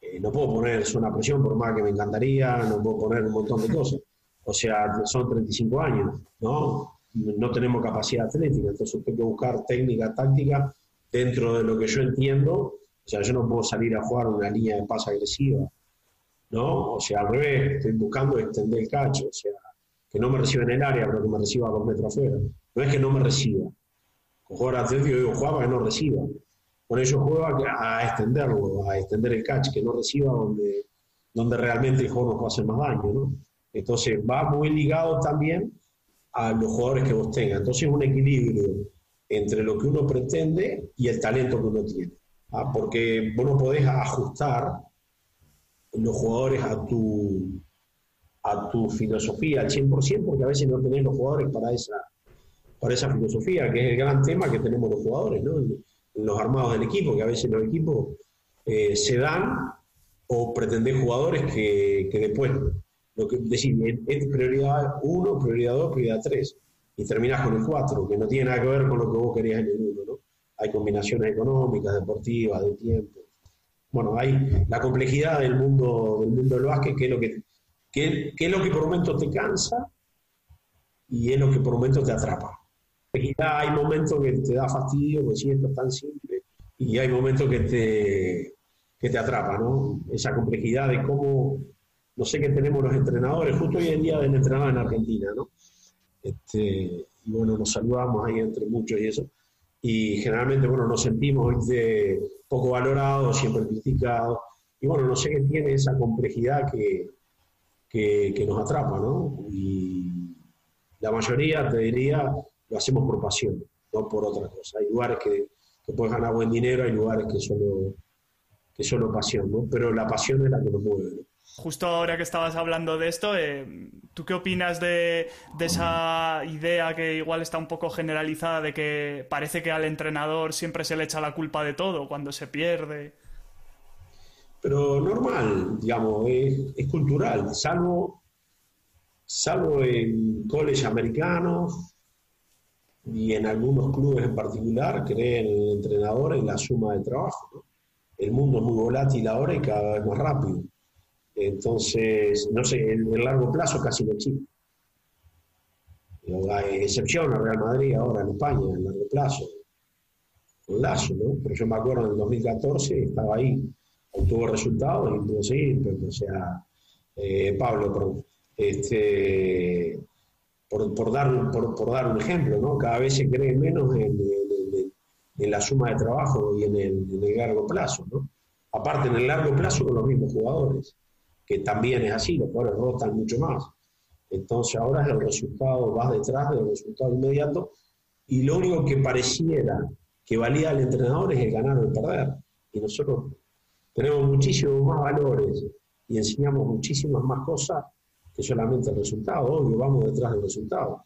Eh, no puedo poner zona presión por más que me encantaría, no puedo poner un montón de cosas. O sea, son 35 años, ¿no? No tenemos capacidad atlética, entonces tengo que buscar técnica, táctica dentro de lo que yo entiendo. O sea, yo no puedo salir a jugar una línea de paz agresiva, ¿no? O sea, al revés, estoy buscando extender el cacho, o sea, que no me reciba en el área, pero que me reciba dos metros afuera. No es que no me reciba. Con jugador atlético digo, juega que no reciba. Con ellos juega a extenderlo, a extender el catch, que no reciba donde, donde realmente el juego nos va a hacer más daño, ¿no? Entonces va muy ligado también a los jugadores que vos tengas. Entonces un equilibrio entre lo que uno pretende y el talento que uno tiene. ¿ah? Porque vos no podés ajustar los jugadores a tu, a tu filosofía al 100% porque a veces no tenés los jugadores para esa, para esa filosofía, que es el gran tema que tenemos los jugadores, ¿no? los armados del equipo, que a veces los equipos eh, se dan o pretenden jugadores que, que después, lo que decir, es prioridad 1, prioridad 2, prioridad 3, y terminás con el 4, que no tiene nada que ver con lo que vos querías en el 1, ¿no? Hay combinaciones económicas, deportivas, de tiempo. Bueno, hay la complejidad del mundo del, mundo del básquet, que es lo que, que, que es lo que por momentos te cansa y es lo que por momentos te atrapa hay momentos que te da fastidio, porque si es tan simple, y hay momentos que te, que te atrapa, ¿no? Esa complejidad de cómo, no sé qué tenemos los entrenadores, justo hoy en día del entrenador en Argentina, ¿no? Este, bueno, nos saludamos ahí entre muchos y eso. Y generalmente, bueno, nos sentimos de poco valorados, siempre criticados. Y bueno, no sé qué tiene esa complejidad que, que, nos atrapa, ¿no? Y la mayoría, te diría, lo hacemos por pasión, no por otra cosa. Hay lugares que, que puedes ganar buen dinero, hay lugares que solo, que solo pasión, ¿no? Pero la pasión es la que nos mueve. Justo ahora que estabas hablando de esto, eh, ¿tú qué opinas de, esa idea que igual está un poco generalizada de que parece que al entrenador siempre se le echa la culpa de todo cuando se pierde? Pero normal, digamos, es, cultural, salvo, salvo en colegios americanos, y en algunos clubes en particular creen en el entrenador en la suma de trabajo. El mundo es muy volátil ahora y cada vez más rápido. Entonces, no sé, en el largo plazo casi no existe. Excepción a Real Madrid ahora en España, en largo plazo. Un lazo, ¿no? Pero yo me acuerdo en el 2014, estaba ahí, obtuvo resultados y pudo seguir, o sea, eh, Pablo, perdón. Este, por, dar, por, dar un ejemplo, ¿no? Cada vez se cree menos en, la suma de trabajo y en el, largo plazo, ¿no? Aparte, en el largo plazo con los mismos jugadores, que también es así, los jugadores rotan mucho más. Entonces ahora el resultado, vas detrás del resultado inmediato y lo único que pareciera que valía al entrenador es el ganar o el perder. Y nosotros tenemos muchísimos más valores y enseñamos muchísimas más cosas que solamente el resultado, obvio, vamos detrás del resultado.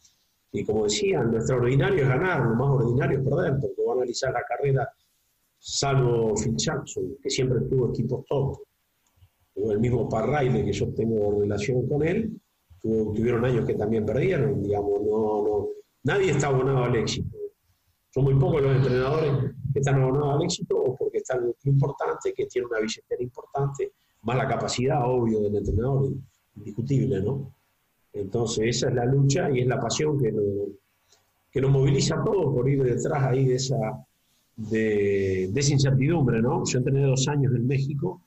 Y como decían, lo extraordinario es ganar, lo más ordinario es perder, porque va a analizar la carrera, salvo Phil Jackson, que siempre tuvo equipos top, el mismo Parraile, que yo tengo relación con él, tuvieron años que también perdieron, digamos, no, no, nadie está abonado al éxito. Son muy pocos los entrenadores que están abonados al éxito o porque están en un importante, que tiene una billetera importante, más la capacidad, obvio, del entrenador indiscutible, ¿no? Entonces esa es la lucha y es la pasión que nos, que nos moviliza a todos por ir detrás ahí de esa, de, esa incertidumbre, ¿no? Yo entrené dos años en México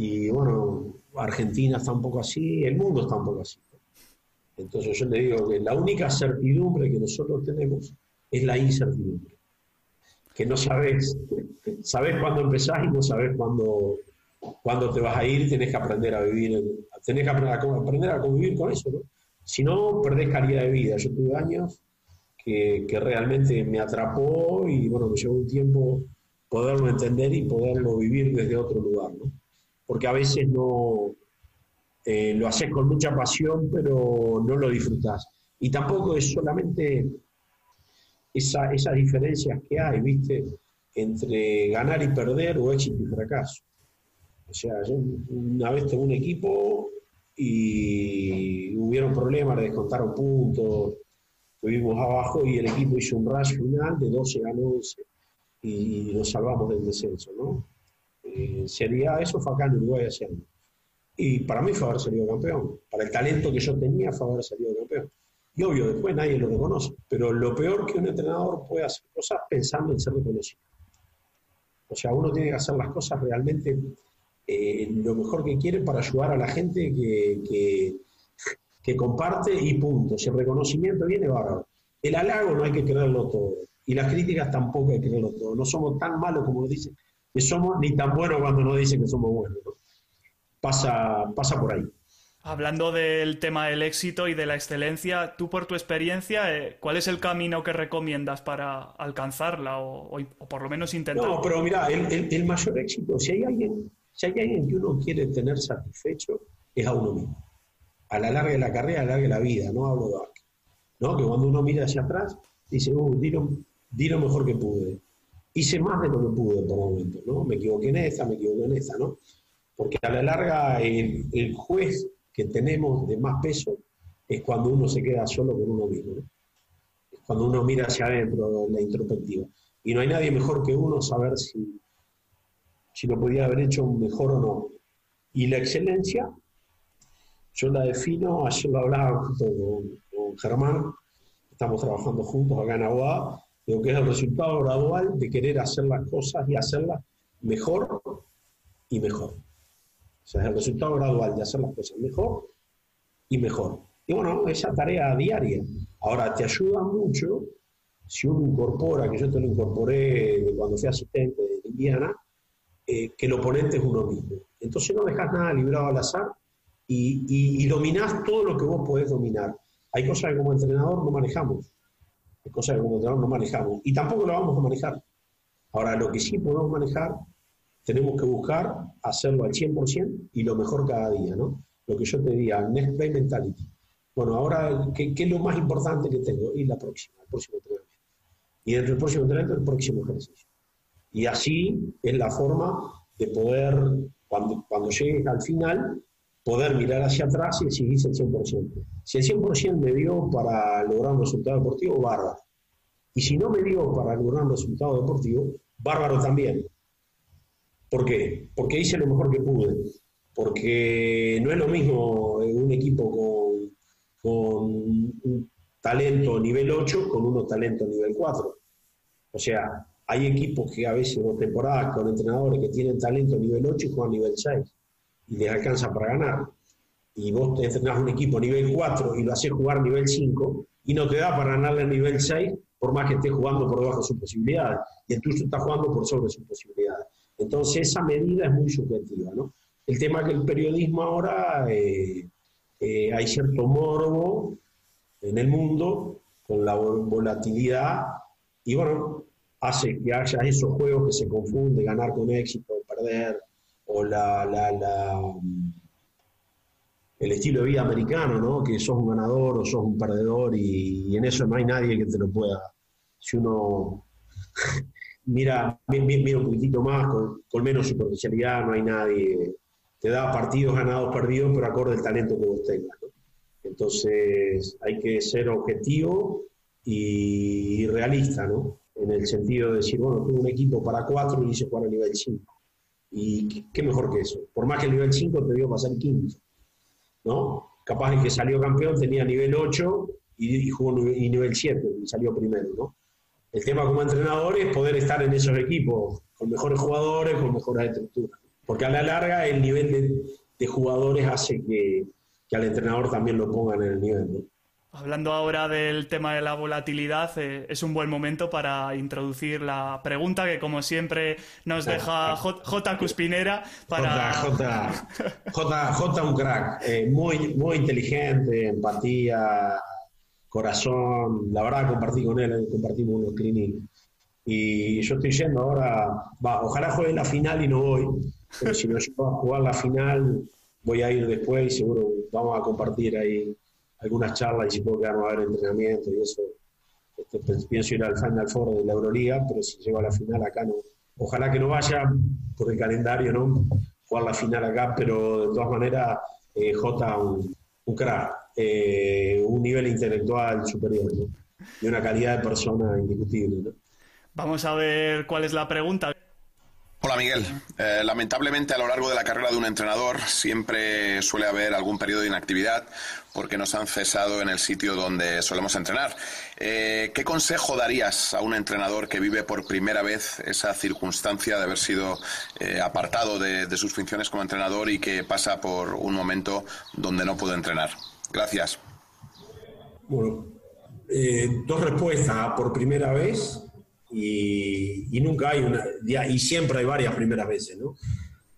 y bueno, Argentina está un poco así, el mundo está un poco así. Entonces yo le digo que la única certidumbre que nosotros tenemos es la incertidumbre. Que no sabes, sabes cuándo empezás y no sabes cuándo, cuando te vas a ir, tenés que aprender a vivir, tenés que aprender a, aprender a convivir con eso, ¿no? Si no, perdés calidad de vida. Yo tuve años que, que realmente me atrapó y bueno, me llevó un tiempo poderlo entender y poderlo vivir desde otro lugar, ¿no? Porque a veces no eh, lo haces con mucha pasión, pero no lo disfrutas. Y tampoco es solamente esa, esas diferencias que hay, ¿viste? Entre ganar y perder o éxito y fracaso. O sea, yo una vez tuve un equipo y hubieron problemas, le descontaron puntos, estuvimos abajo y el equipo hizo un rush final de 12 a 11 y nos salvamos del descenso, ¿no? Eh, sería, eso fue acá en Uruguay hace Y para mí fue haber salido campeón. Para el talento que yo tenía fue haber salido campeón. Y obvio, después nadie lo reconoce. Pero lo peor que un entrenador puede hacer cosas pensando en ser reconocido. O sea, uno tiene que hacer las cosas realmente eh, lo mejor que quiere para ayudar a la gente que, que, que comparte y punto. Si el reconocimiento viene, bárbaro. El halago no hay que creerlo todo. Y las críticas tampoco hay que creerlo todo. No somos tan malos como lo dicen que somos, ni tan buenos cuando nos dicen que somos buenos. Pasa, pasa por ahí. Hablando del tema del éxito y de la excelencia, tú por tu experiencia, eh, ¿cuál es el camino que recomiendas para alcanzarla o, por lo menos intentarlo? No, pero mira, el, mayor éxito, si hay, alguien, si hay alguien que uno quiere tener satisfecho, es a uno mismo. A la larga de la carrera, a la larga de la vida, no hablo de ¿no? Que cuando uno mira hacia atrás, dice, uh, di lo mejor que pude. Hice más de lo que pude por momento, ¿no? Me equivoqué en esta, me equivoqué en esta, ¿no? Porque a la larga el, juez que tenemos de más peso es cuando uno se queda solo con uno mismo, ¿no? Es cuando uno mira hacia adentro, la introspectiva. Y no hay nadie mejor que uno saber si, si lo podía haber hecho mejor o no. Y la excelencia, yo la defino, ayer lo hablaba junto con, con Germán, estamos trabajando juntos acá en Aguada, lo que es el resultado gradual de querer hacer las cosas y hacerlas mejor y mejor. O sea, es el resultado gradual de hacer las cosas mejor y mejor. Y bueno, esa tarea diaria. Ahora, te ayuda mucho si uno incorpora, que yo te lo incorporé cuando fui asistente de Indiana, eh, que el oponente es uno mismo. Entonces no dejas nada librado al azar y, y, y dominás todo lo que vos podés dominar. Hay cosas que como entrenador no manejamos, hay cosas que como no manejamos y tampoco lo vamos a manejar. Ahora, lo que sí podemos manejar, tenemos que buscar hacerlo al 100% y lo mejor cada día, ¿no? Lo que yo te diría, next play mentality. Bueno, ahora, ¿qué, es lo más importante que tengo? Y la próxima, el próximo entrenamiento. Y dentro del próximo entrenamiento, el próximo ejercicio. Y así es la forma de poder, cuando, cuando llegues al final, poder mirar hacia atrás y exigirse el 100%. Si el 100% me dio para lograr un resultado deportivo, bárbaro. Y si no me dio para lograr un resultado deportivo, bárbaro también. ¿Por qué? Porque hice lo mejor que pude. Porque no es lo mismo un equipo con, con un talento nivel 8 con uno talento nivel 4. O sea, hay equipos que a veces, o temporadas con entrenadores que tienen talento nivel 8 y juegan nivel 6 y les alcanza para ganar, y vos te entrenás un equipo nivel 4 y lo haces jugar nivel 5, y no te da para ganarle al nivel 6, por más que esté jugando por debajo de sus posibilidades, y el tuyo está jugando por sobre sus posibilidades. Entonces esa medida es muy subjetiva, ¿no? El tema que el periodismo ahora eh, eh, hay cierto morbo en el mundo con la volatilidad y bueno, hace que haya esos juegos que se confunden, ganar con éxito, perder, o la, la, el estilo de vida americano, ¿no? que sos un ganador o sos un perdedor y, en eso no hay nadie que te lo pueda. Si uno mira, mira un poquitito más, con, menos superficialidad, no hay nadie. Te da partidos ganados, perdidos, pero acorde al talento que vos tengas. Entonces hay que ser objetivo y realista, ¿no? En el sentido de decir, bueno, tengo un equipo para cuatro y hice jugar a nivel 5 y qué mejor que eso. Por más que el nivel 5 te dio pasar quinto. ¿no? Capaz de que salió campeón tenía nivel 8 y, jugó nivel 7 y salió primero, ¿no? El tema como entrenador es poder estar en esos equipos con mejores jugadores, con mejores estructuras. Porque a la larga el nivel de, de jugadores hace que, que, al entrenador también lo pongan en el nivel, ¿no? Hablando ahora del tema de la volatilidad, eh, es un buen momento para introducir la pregunta que, como siempre, nos deja J. Cuspinera para... J, J, J, un crack, eh, muy, muy inteligente, empatía, corazón, la verdad compartí con él, compartimos unos clínicos. Y yo estoy yendo ahora, va, ojalá juegue la final y no voy, pero si no llego a jugar la final, voy a ir después y seguro vamos a compartir ahí algunas charlas y si puedo quedarme a ver entrenamiento y eso. Este, pues, pienso ir al Final Four de la Euroliga, pero si llego a la final acá no. Ojalá que no vaya por el calendario, ¿no? Jugar la final acá, pero de todas maneras, eh, J, un, un crack, eh, un nivel intelectual superior, Y una calidad de persona indiscutible, Vamos a ver cuál es la pregunta. Hola Miguel. Eh, lamentablemente a lo largo de la carrera de un entrenador siempre suele haber algún periodo de inactividad porque nos han cesado en el sitio donde solemos entrenar. Eh, ¿Qué consejo darías a un entrenador que vive por primera vez esa circunstancia de haber sido eh, apartado de, sus funciones como entrenador y que pasa por un momento donde no puede entrenar? Gracias. Bueno, dos respuestas. Por primera vez, y, nunca hay una, y siempre hay varias primeras veces, ¿no?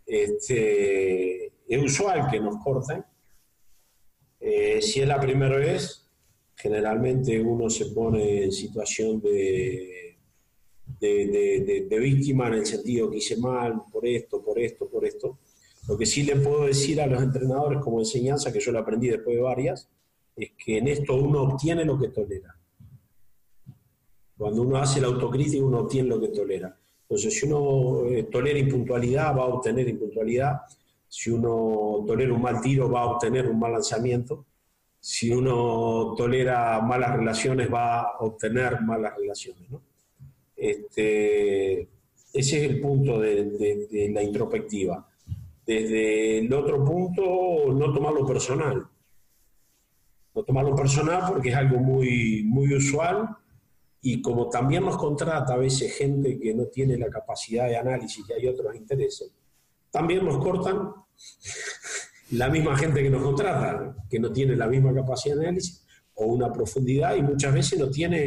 Este, es usual que nos corten. Eh, si es la primera vez, generalmente uno se pone en situación de, de, de, víctima en el sentido que hice mal por esto, por esto, por esto. Lo que sí le puedo decir a los entrenadores como enseñanza, que yo lo aprendí después de varias, es que en esto uno obtiene lo que tolera. Cuando uno hace la autocrítica, uno obtiene lo que tolera. Entonces, si uno eh, tolera impuntualidad, va a obtener impuntualidad. Si uno tolera un mal tiro, va a obtener un mal lanzamiento. Si uno tolera malas relaciones, va a obtener malas relaciones. Este, ese es el punto de, de, la introspectiva. Desde el otro punto, no tomarlo personal. No tomarlo personal porque es algo muy, muy usual y como también nos contrata a veces gente que no tiene la capacidad de análisis y hay otros intereses, también nos cortan la misma gente que nos contrata, que no tiene la misma capacidad de análisis o una profundidad y muchas veces no tiene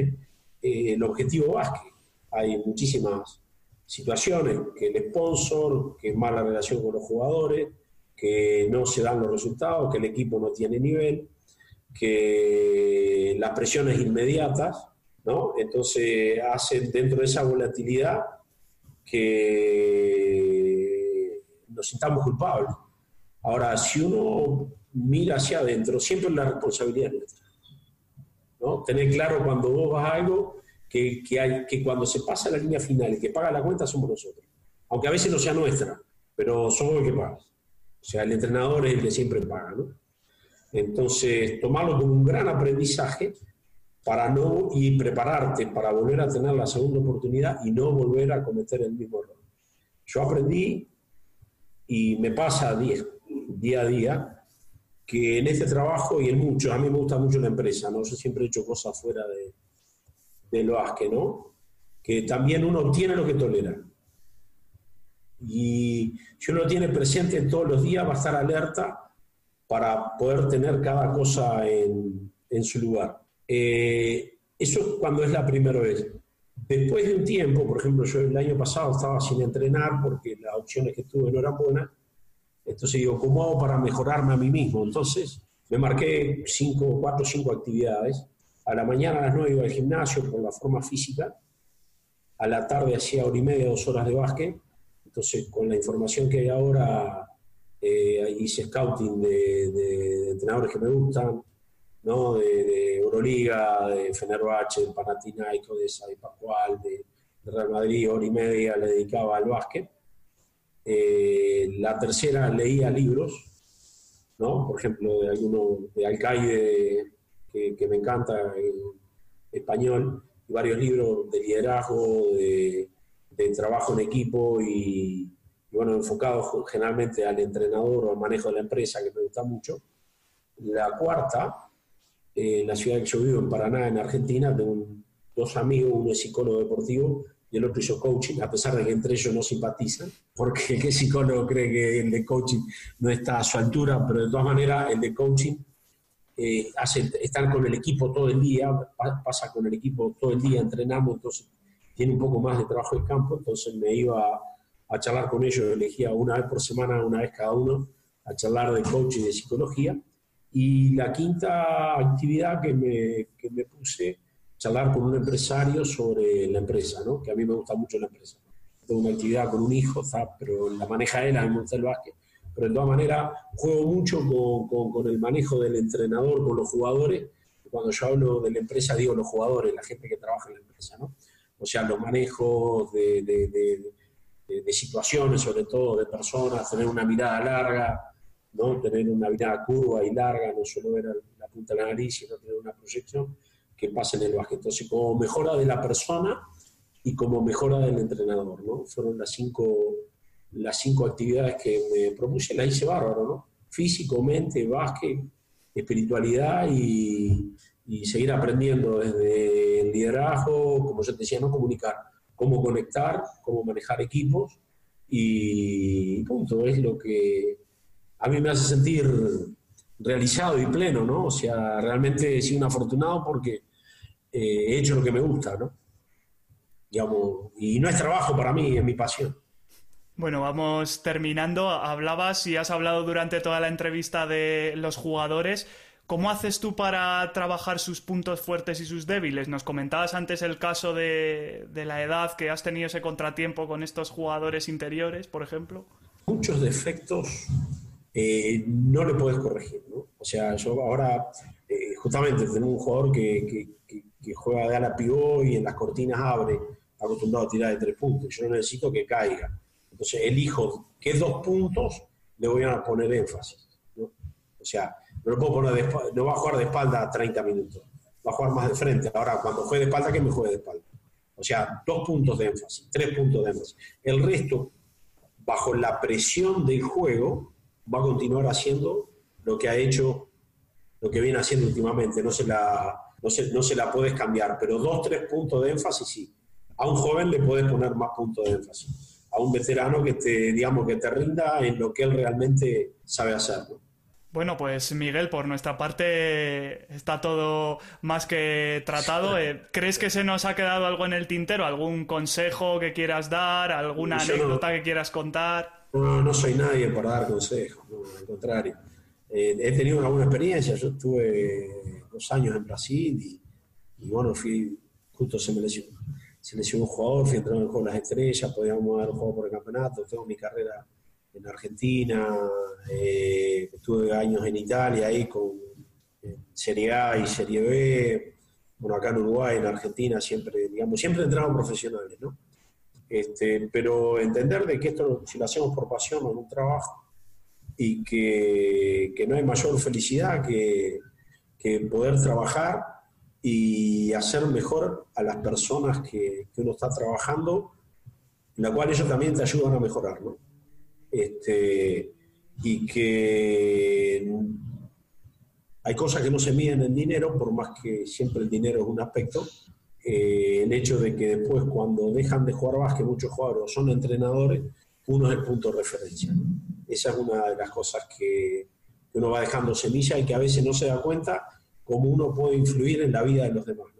eh, el objetivo básquet. Hay muchísimas situaciones que el sponsor, que es mala relación con los jugadores, que no se dan los resultados, que el equipo no tiene nivel, que las presiones inmediatas ¿no? Entonces hacen dentro de esa volatilidad que nos sintamos culpables. Ahora, si uno mira hacia adentro, siempre la responsabilidad es nuestra. ¿no? Tener claro cuando vos vas a algo que, que, hay, que cuando se pasa la línea final y que paga la cuenta somos nosotros. Aunque a veces no sea nuestra, pero somos los que pagan. O sea, el entrenador es el que siempre paga. Entonces, tomarlo como un gran aprendizaje para no y prepararte para volver a tener la segunda oportunidad y no volver a cometer el mismo error. Yo aprendí y me pasa día, día a día que en este trabajo y en muchos, a mí me gusta mucho la empresa, ¿no? Yo siempre he hecho cosas fuera de, de lo asque, ¿no? Que también uno obtiene lo que tolera. Y si uno tiene presente todos los días, va a estar alerta para poder tener cada cosa en, en su lugar. Eh, eso es cuando es la primera vez. Después de un tiempo, por ejemplo, yo el año pasado estaba sin entrenar porque las opciones que tuve no eran buenas. Entonces digo, ¿cómo hago para mejorarme a mí mismo? Entonces me marqué cinco, cuatro cinco actividades. A la mañana a las nueve iba al gimnasio por la forma física. A la tarde hacía hora y media, dos horas de básquet. Entonces, con la información que hay ahora, eh, hice scouting de, de, entrenadores que me gustan, ¿no? de Euroliga, de Fenerbahce, de Panathinaikos, de Sadi Pascual, de, Real Madrid, hora y media le dedicaba al básquet. Eh, la tercera leía libros, ¿no? por ejemplo, de alguno de Alcaide, que, me encanta, en español, y varios libros de liderazgo, de, trabajo en equipo y, y, bueno, enfocados generalmente al entrenador o al manejo de la empresa, que me gusta mucho. La cuarta en la ciudad que yo vivo, en Paraná, en Argentina, tengo dos amigos, uno es psicólogo deportivo y el otro hizo coaching, a pesar de que entre ellos no simpatizan, porque el psicólogo cree que el de coaching no está a su altura, pero de todas maneras el de coaching eh, hace estar con el equipo todo el día, pasa con el equipo todo el día entrenando, entonces tiene un poco más de trabajo de campo, entonces me iba a charlar con ellos, elegía una vez por semana, una vez cada uno, a charlar de coaching y de psicología Y la quinta actividad que me, que me puse, charlar con un empresario sobre la empresa, ¿no? que a mí me gusta mucho la empresa. Tengo una actividad con un hijo, pero la maneja él, a mí me gusta el básquet. Pero de todas maneras, juego mucho con, con, con el manejo del entrenador, con los jugadores. Cuando yo hablo de la empresa, digo los jugadores, la gente que trabaja en la empresa. ¿no? O sea, los manejos de, de, de, de situaciones, sobre todo de personas, tener una mirada larga, ¿no? tener una mirada curva y larga, no solo ver la punta de la nariz, sino tener una proyección que pase en el básquet. Entonces, como mejora de la persona y como mejora del entrenador, ¿no? Fueron las cinco, las cinco actividades que me propuse, la hice bárbaro, ¿no? Físico, mente, básquet, espiritualidad y, y seguir aprendiendo desde el liderazgo, como yo te decía, no comunicar, cómo conectar, cómo manejar equipos y punto, es lo que a mí me hace sentir realizado y pleno, ¿no? O sea, realmente he sido un afortunado porque eh, he hecho lo que me gusta, ¿no? Digamos, y no es trabajo para mí, es mi pasión. Bueno, vamos terminando. Hablabas y has hablado durante toda la entrevista de los jugadores. ¿Cómo haces tú para trabajar sus puntos fuertes y sus débiles? Nos comentabas antes el caso de, de la edad, que has tenido ese contratiempo con estos jugadores interiores, por ejemplo. Muchos defectos eh, no le puedes corregir, ¿no? O sea, yo ahora, eh, justamente, tengo un jugador que, que, juega de ala pivot y en las cortinas abre, acostumbrado a tirar de tres puntos. Yo necesito que caiga. Entonces, elijo qué dos puntos le voy a poner énfasis. O sea, no lo puedo poner de no va a jugar de espalda 30 minutos, va a jugar más de frente. Ahora, cuando juegue de espalda, que me juegue de espalda. O sea, dos puntos de énfasis, tres puntos de énfasis. El resto, bajo la presión del juego, va a continuar haciendo lo que ha hecho, lo que viene haciendo últimamente. No se la, no se, no se la puedes cambiar, pero dos, tres puntos de énfasis sí. A un joven le puedes poner más puntos de énfasis. A un veterano que te, digamos, que te rinda en lo que él realmente sabe hacer. ¿no? Bueno, pues Miguel, por nuestra parte está todo más que tratado. Eh, ¿Crees que se nos ha quedado algo en el tintero? ¿Algún consejo que quieras dar? ¿Alguna Yo anécdota no, que quieras contar? No, no soy nadie para dar consejos, no, al contrario. Eh, he tenido una buena experiencia. Yo estuve dos años en Brasil y, bueno, fui, justo se me lesionó, un jugador, fui a entrar en el juego de las estrellas, podíamos dar un juego por el campeonato, tengo mi carrera en Argentina, eh, estuve años en Italia ahí con Serie A y Serie B, bueno, acá en Uruguay, en Argentina, siempre, digamos, siempre entraron profesionales, ¿no? Este, pero entender de que esto, si lo hacemos por pasión o en un trabajo, y que, no hay mayor felicidad que, poder trabajar y hacer mejor a las personas que, que uno está trabajando, en la cual ellos también te ayudan a mejorar, este, y que hay cosas que no se miden en dinero, por más que siempre el dinero es un aspecto. Eh, el hecho de que después, cuando dejan de jugar básquet, muchos jugadores son entrenadores, uno es el punto de referencia. Esa es una de las cosas que, uno va dejando semilla y que a veces no se da cuenta cómo uno puede influir en la vida de los demás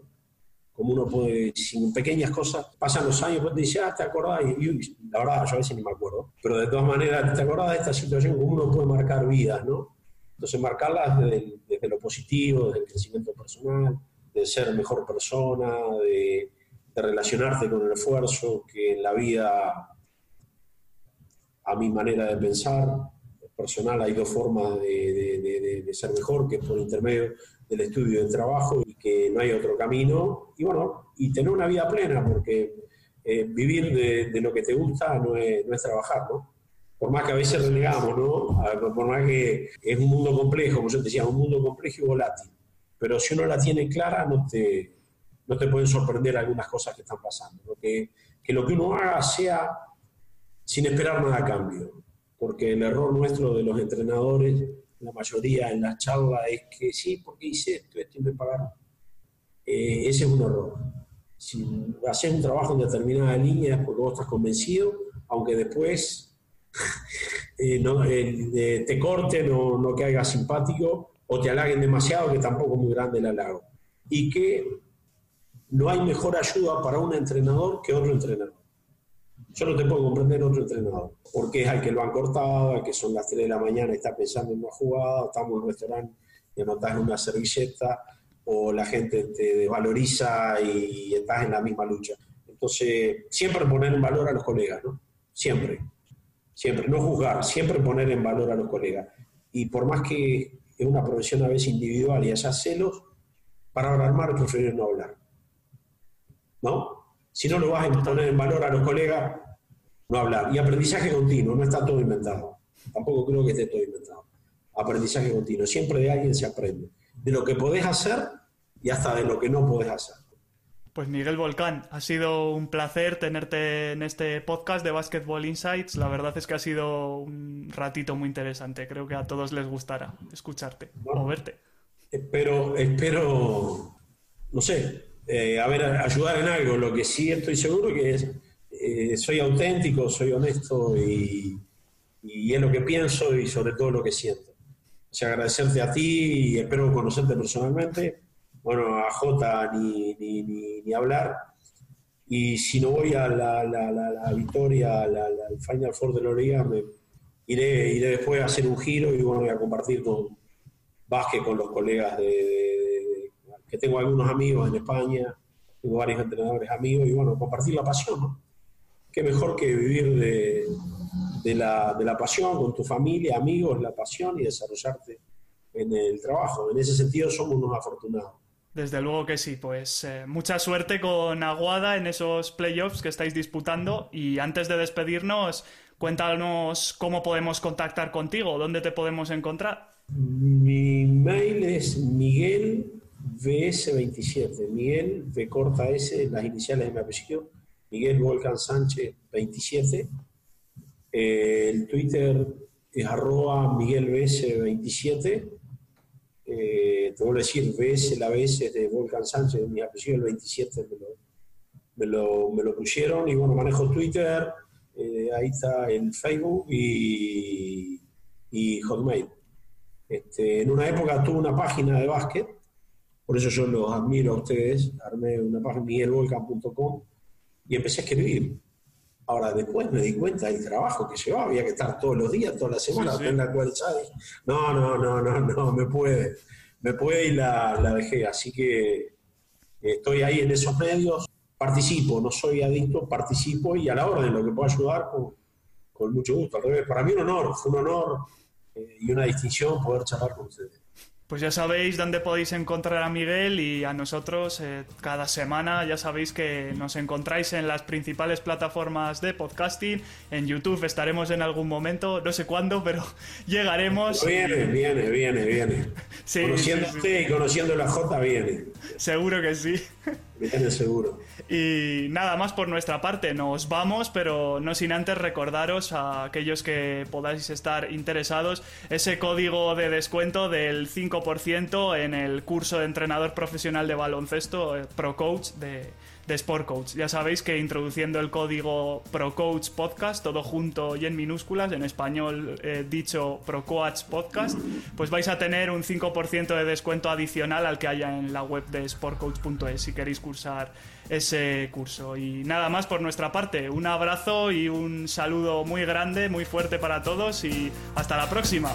como uno puede, sin pequeñas cosas, pasan los años, pues te dice, ah, te acordás, y, la verdad, yo a veces ni me acuerdo, pero de todas maneras, te acordás de esta situación, cómo uno puede marcar vidas, ¿no? Entonces, marcarlas desde, desde lo positivo, desde el crecimiento personal, de ser mejor persona, de, de relacionarte con el esfuerzo, que en la vida, a mi manera de pensar, personal hay dos formas de, ser mejor, que es por intermedio del estudio y del trabajo y que no hay otro camino. Y bueno, y tener una vida plena, porque eh, vivir de, lo que te gusta no es, no es, trabajar, ¿no? Por más que a veces renegamos, ¿no? Por más que es un mundo complejo, como yo te decía, un mundo complejo y volátil. Pero si uno la tiene clara, no te, no te pueden sorprender algunas cosas que están pasando. ¿no? Que, que lo que uno haga sea sin esperar nada a cambio. Porque el error nuestro de los entrenadores la mayoría en las charlas es que sí, porque hice esto, esto y me pagaron. Eh, ese es un error. Si haces un trabajo en determinada línea es porque vos estás convencido, aunque después eh, no, eh, te corten o no caiga simpático o te halaguen demasiado, que tampoco es muy grande el halago. Y que no hay mejor ayuda para un entrenador que otro entrenador. Yo no te puedo comprender otro entrenador, porque es al que lo han cortado, al que son las 3 de la mañana y está pensando en una jugada, estamos en un restaurante y anotás en una servilleta, o la gente te desvaloriza y estás en la misma lucha. Entonces, siempre poner en valor a los colegas, ¿no? Siempre, siempre, no juzgar, siempre poner en valor a los colegas. Y por más que es una profesión a veces individual y haya celos, para hablar mal prefiero no hablar. ¿No? Si no lo vas a poner en valor a los colegas, no hablar. Y aprendizaje continuo, no está todo inventado. Tampoco creo que esté todo inventado. Aprendizaje continuo. Siempre de alguien se aprende. De lo que podés hacer y hasta de lo que no podés hacer. Pues Miguel Volcán, ha sido un placer tenerte en este podcast de Basketball Insights. La verdad es que ha sido un ratito muy interesante. Creo que a todos les gustará escucharte o verte. Espero, espero, no sé, eh, a ver, ayudar en algo. Lo que sí estoy seguro que es, eh, soy auténtico, soy honesto y, y, es lo que pienso y sobre todo lo que siento. O sea, agradecerte a ti y espero conocerte personalmente bueno, a Jota ni, ni, ni, hablar. Y si no voy a la, la, la, victoria, al Final Four de la Liga, me iré, iré después a hacer un giro y bueno, voy a compartir con básquet con los colegas de, que tengo algunos amigos en España, tengo varios entrenadores amigos y bueno, compartir la pasión, ¿no? Qué mejor que vivir de, de, la, de la pasión con tu familia, amigos, la pasión y desarrollarte en el trabajo. En ese sentido somos unos afortunados. Desde luego que sí, pues eh, mucha suerte con Aguada en esos playoffs que estáis disputando y antes de despedirnos, cuéntanos cómo podemos contactar contigo, dónde te podemos encontrar. Mi mail es Miguel VS27, Miguel V corta S, las iniciales de mi apellido, Miguel Volcan Sánchez 27. Eh, el Twitter es arroba Miguel VS27 eh, te vuelvo a decir, BS, la BS de Volcan Sánchez, mi apellido el 27 me lo, me lo, pusieron y bueno, manejo Twitter, eh, ahí está el Facebook y, y Hotmail. Este, en una época tuve una página de básquet, por eso yo los admiro a ustedes, armé una página miguelvolcan.com y empecé a escribir. Ahora, después me di cuenta del trabajo que llevaba, había que estar todos los días, todas las semanas, sí, no, no, no, no, no, me puede, me puede y la, la dejé. Así que estoy ahí en esos medios, participo, no soy adicto, participo y a la hora de lo que pueda ayudar, con, con mucho gusto. Al revés, para mí un honor, fue un honor eh, y una distinción poder charlar con ustedes. Pues ya sabéis dónde podéis encontrar a Miguel y a nosotros eh, cada semana. Ya sabéis que nos encontráis en las principales plataformas de podcasting. En YouTube estaremos en algún momento, no sé cuándo, pero llegaremos. Viene, viene, viene, viene. Sí, Conociéndote y conociendo la J, viene. Seguro que sí. Y nada más por nuestra parte, nos vamos, pero no sin antes recordaros a aquellos que podáis estar interesados ese código de descuento del 5% en el curso de entrenador profesional de baloncesto eh, ProCoach de de Sport Coach. Ya sabéis que introduciendo el código ProCoach Podcast, todo junto y en minúsculas, en español eh, dicho ProCoach Podcast, pues vais a tener un 5% de descuento adicional al que haya en la web de sportcoach.es si queréis cursar ese curso. Y nada más por nuestra parte, un abrazo y un saludo muy grande, muy fuerte para todos y hasta la próxima.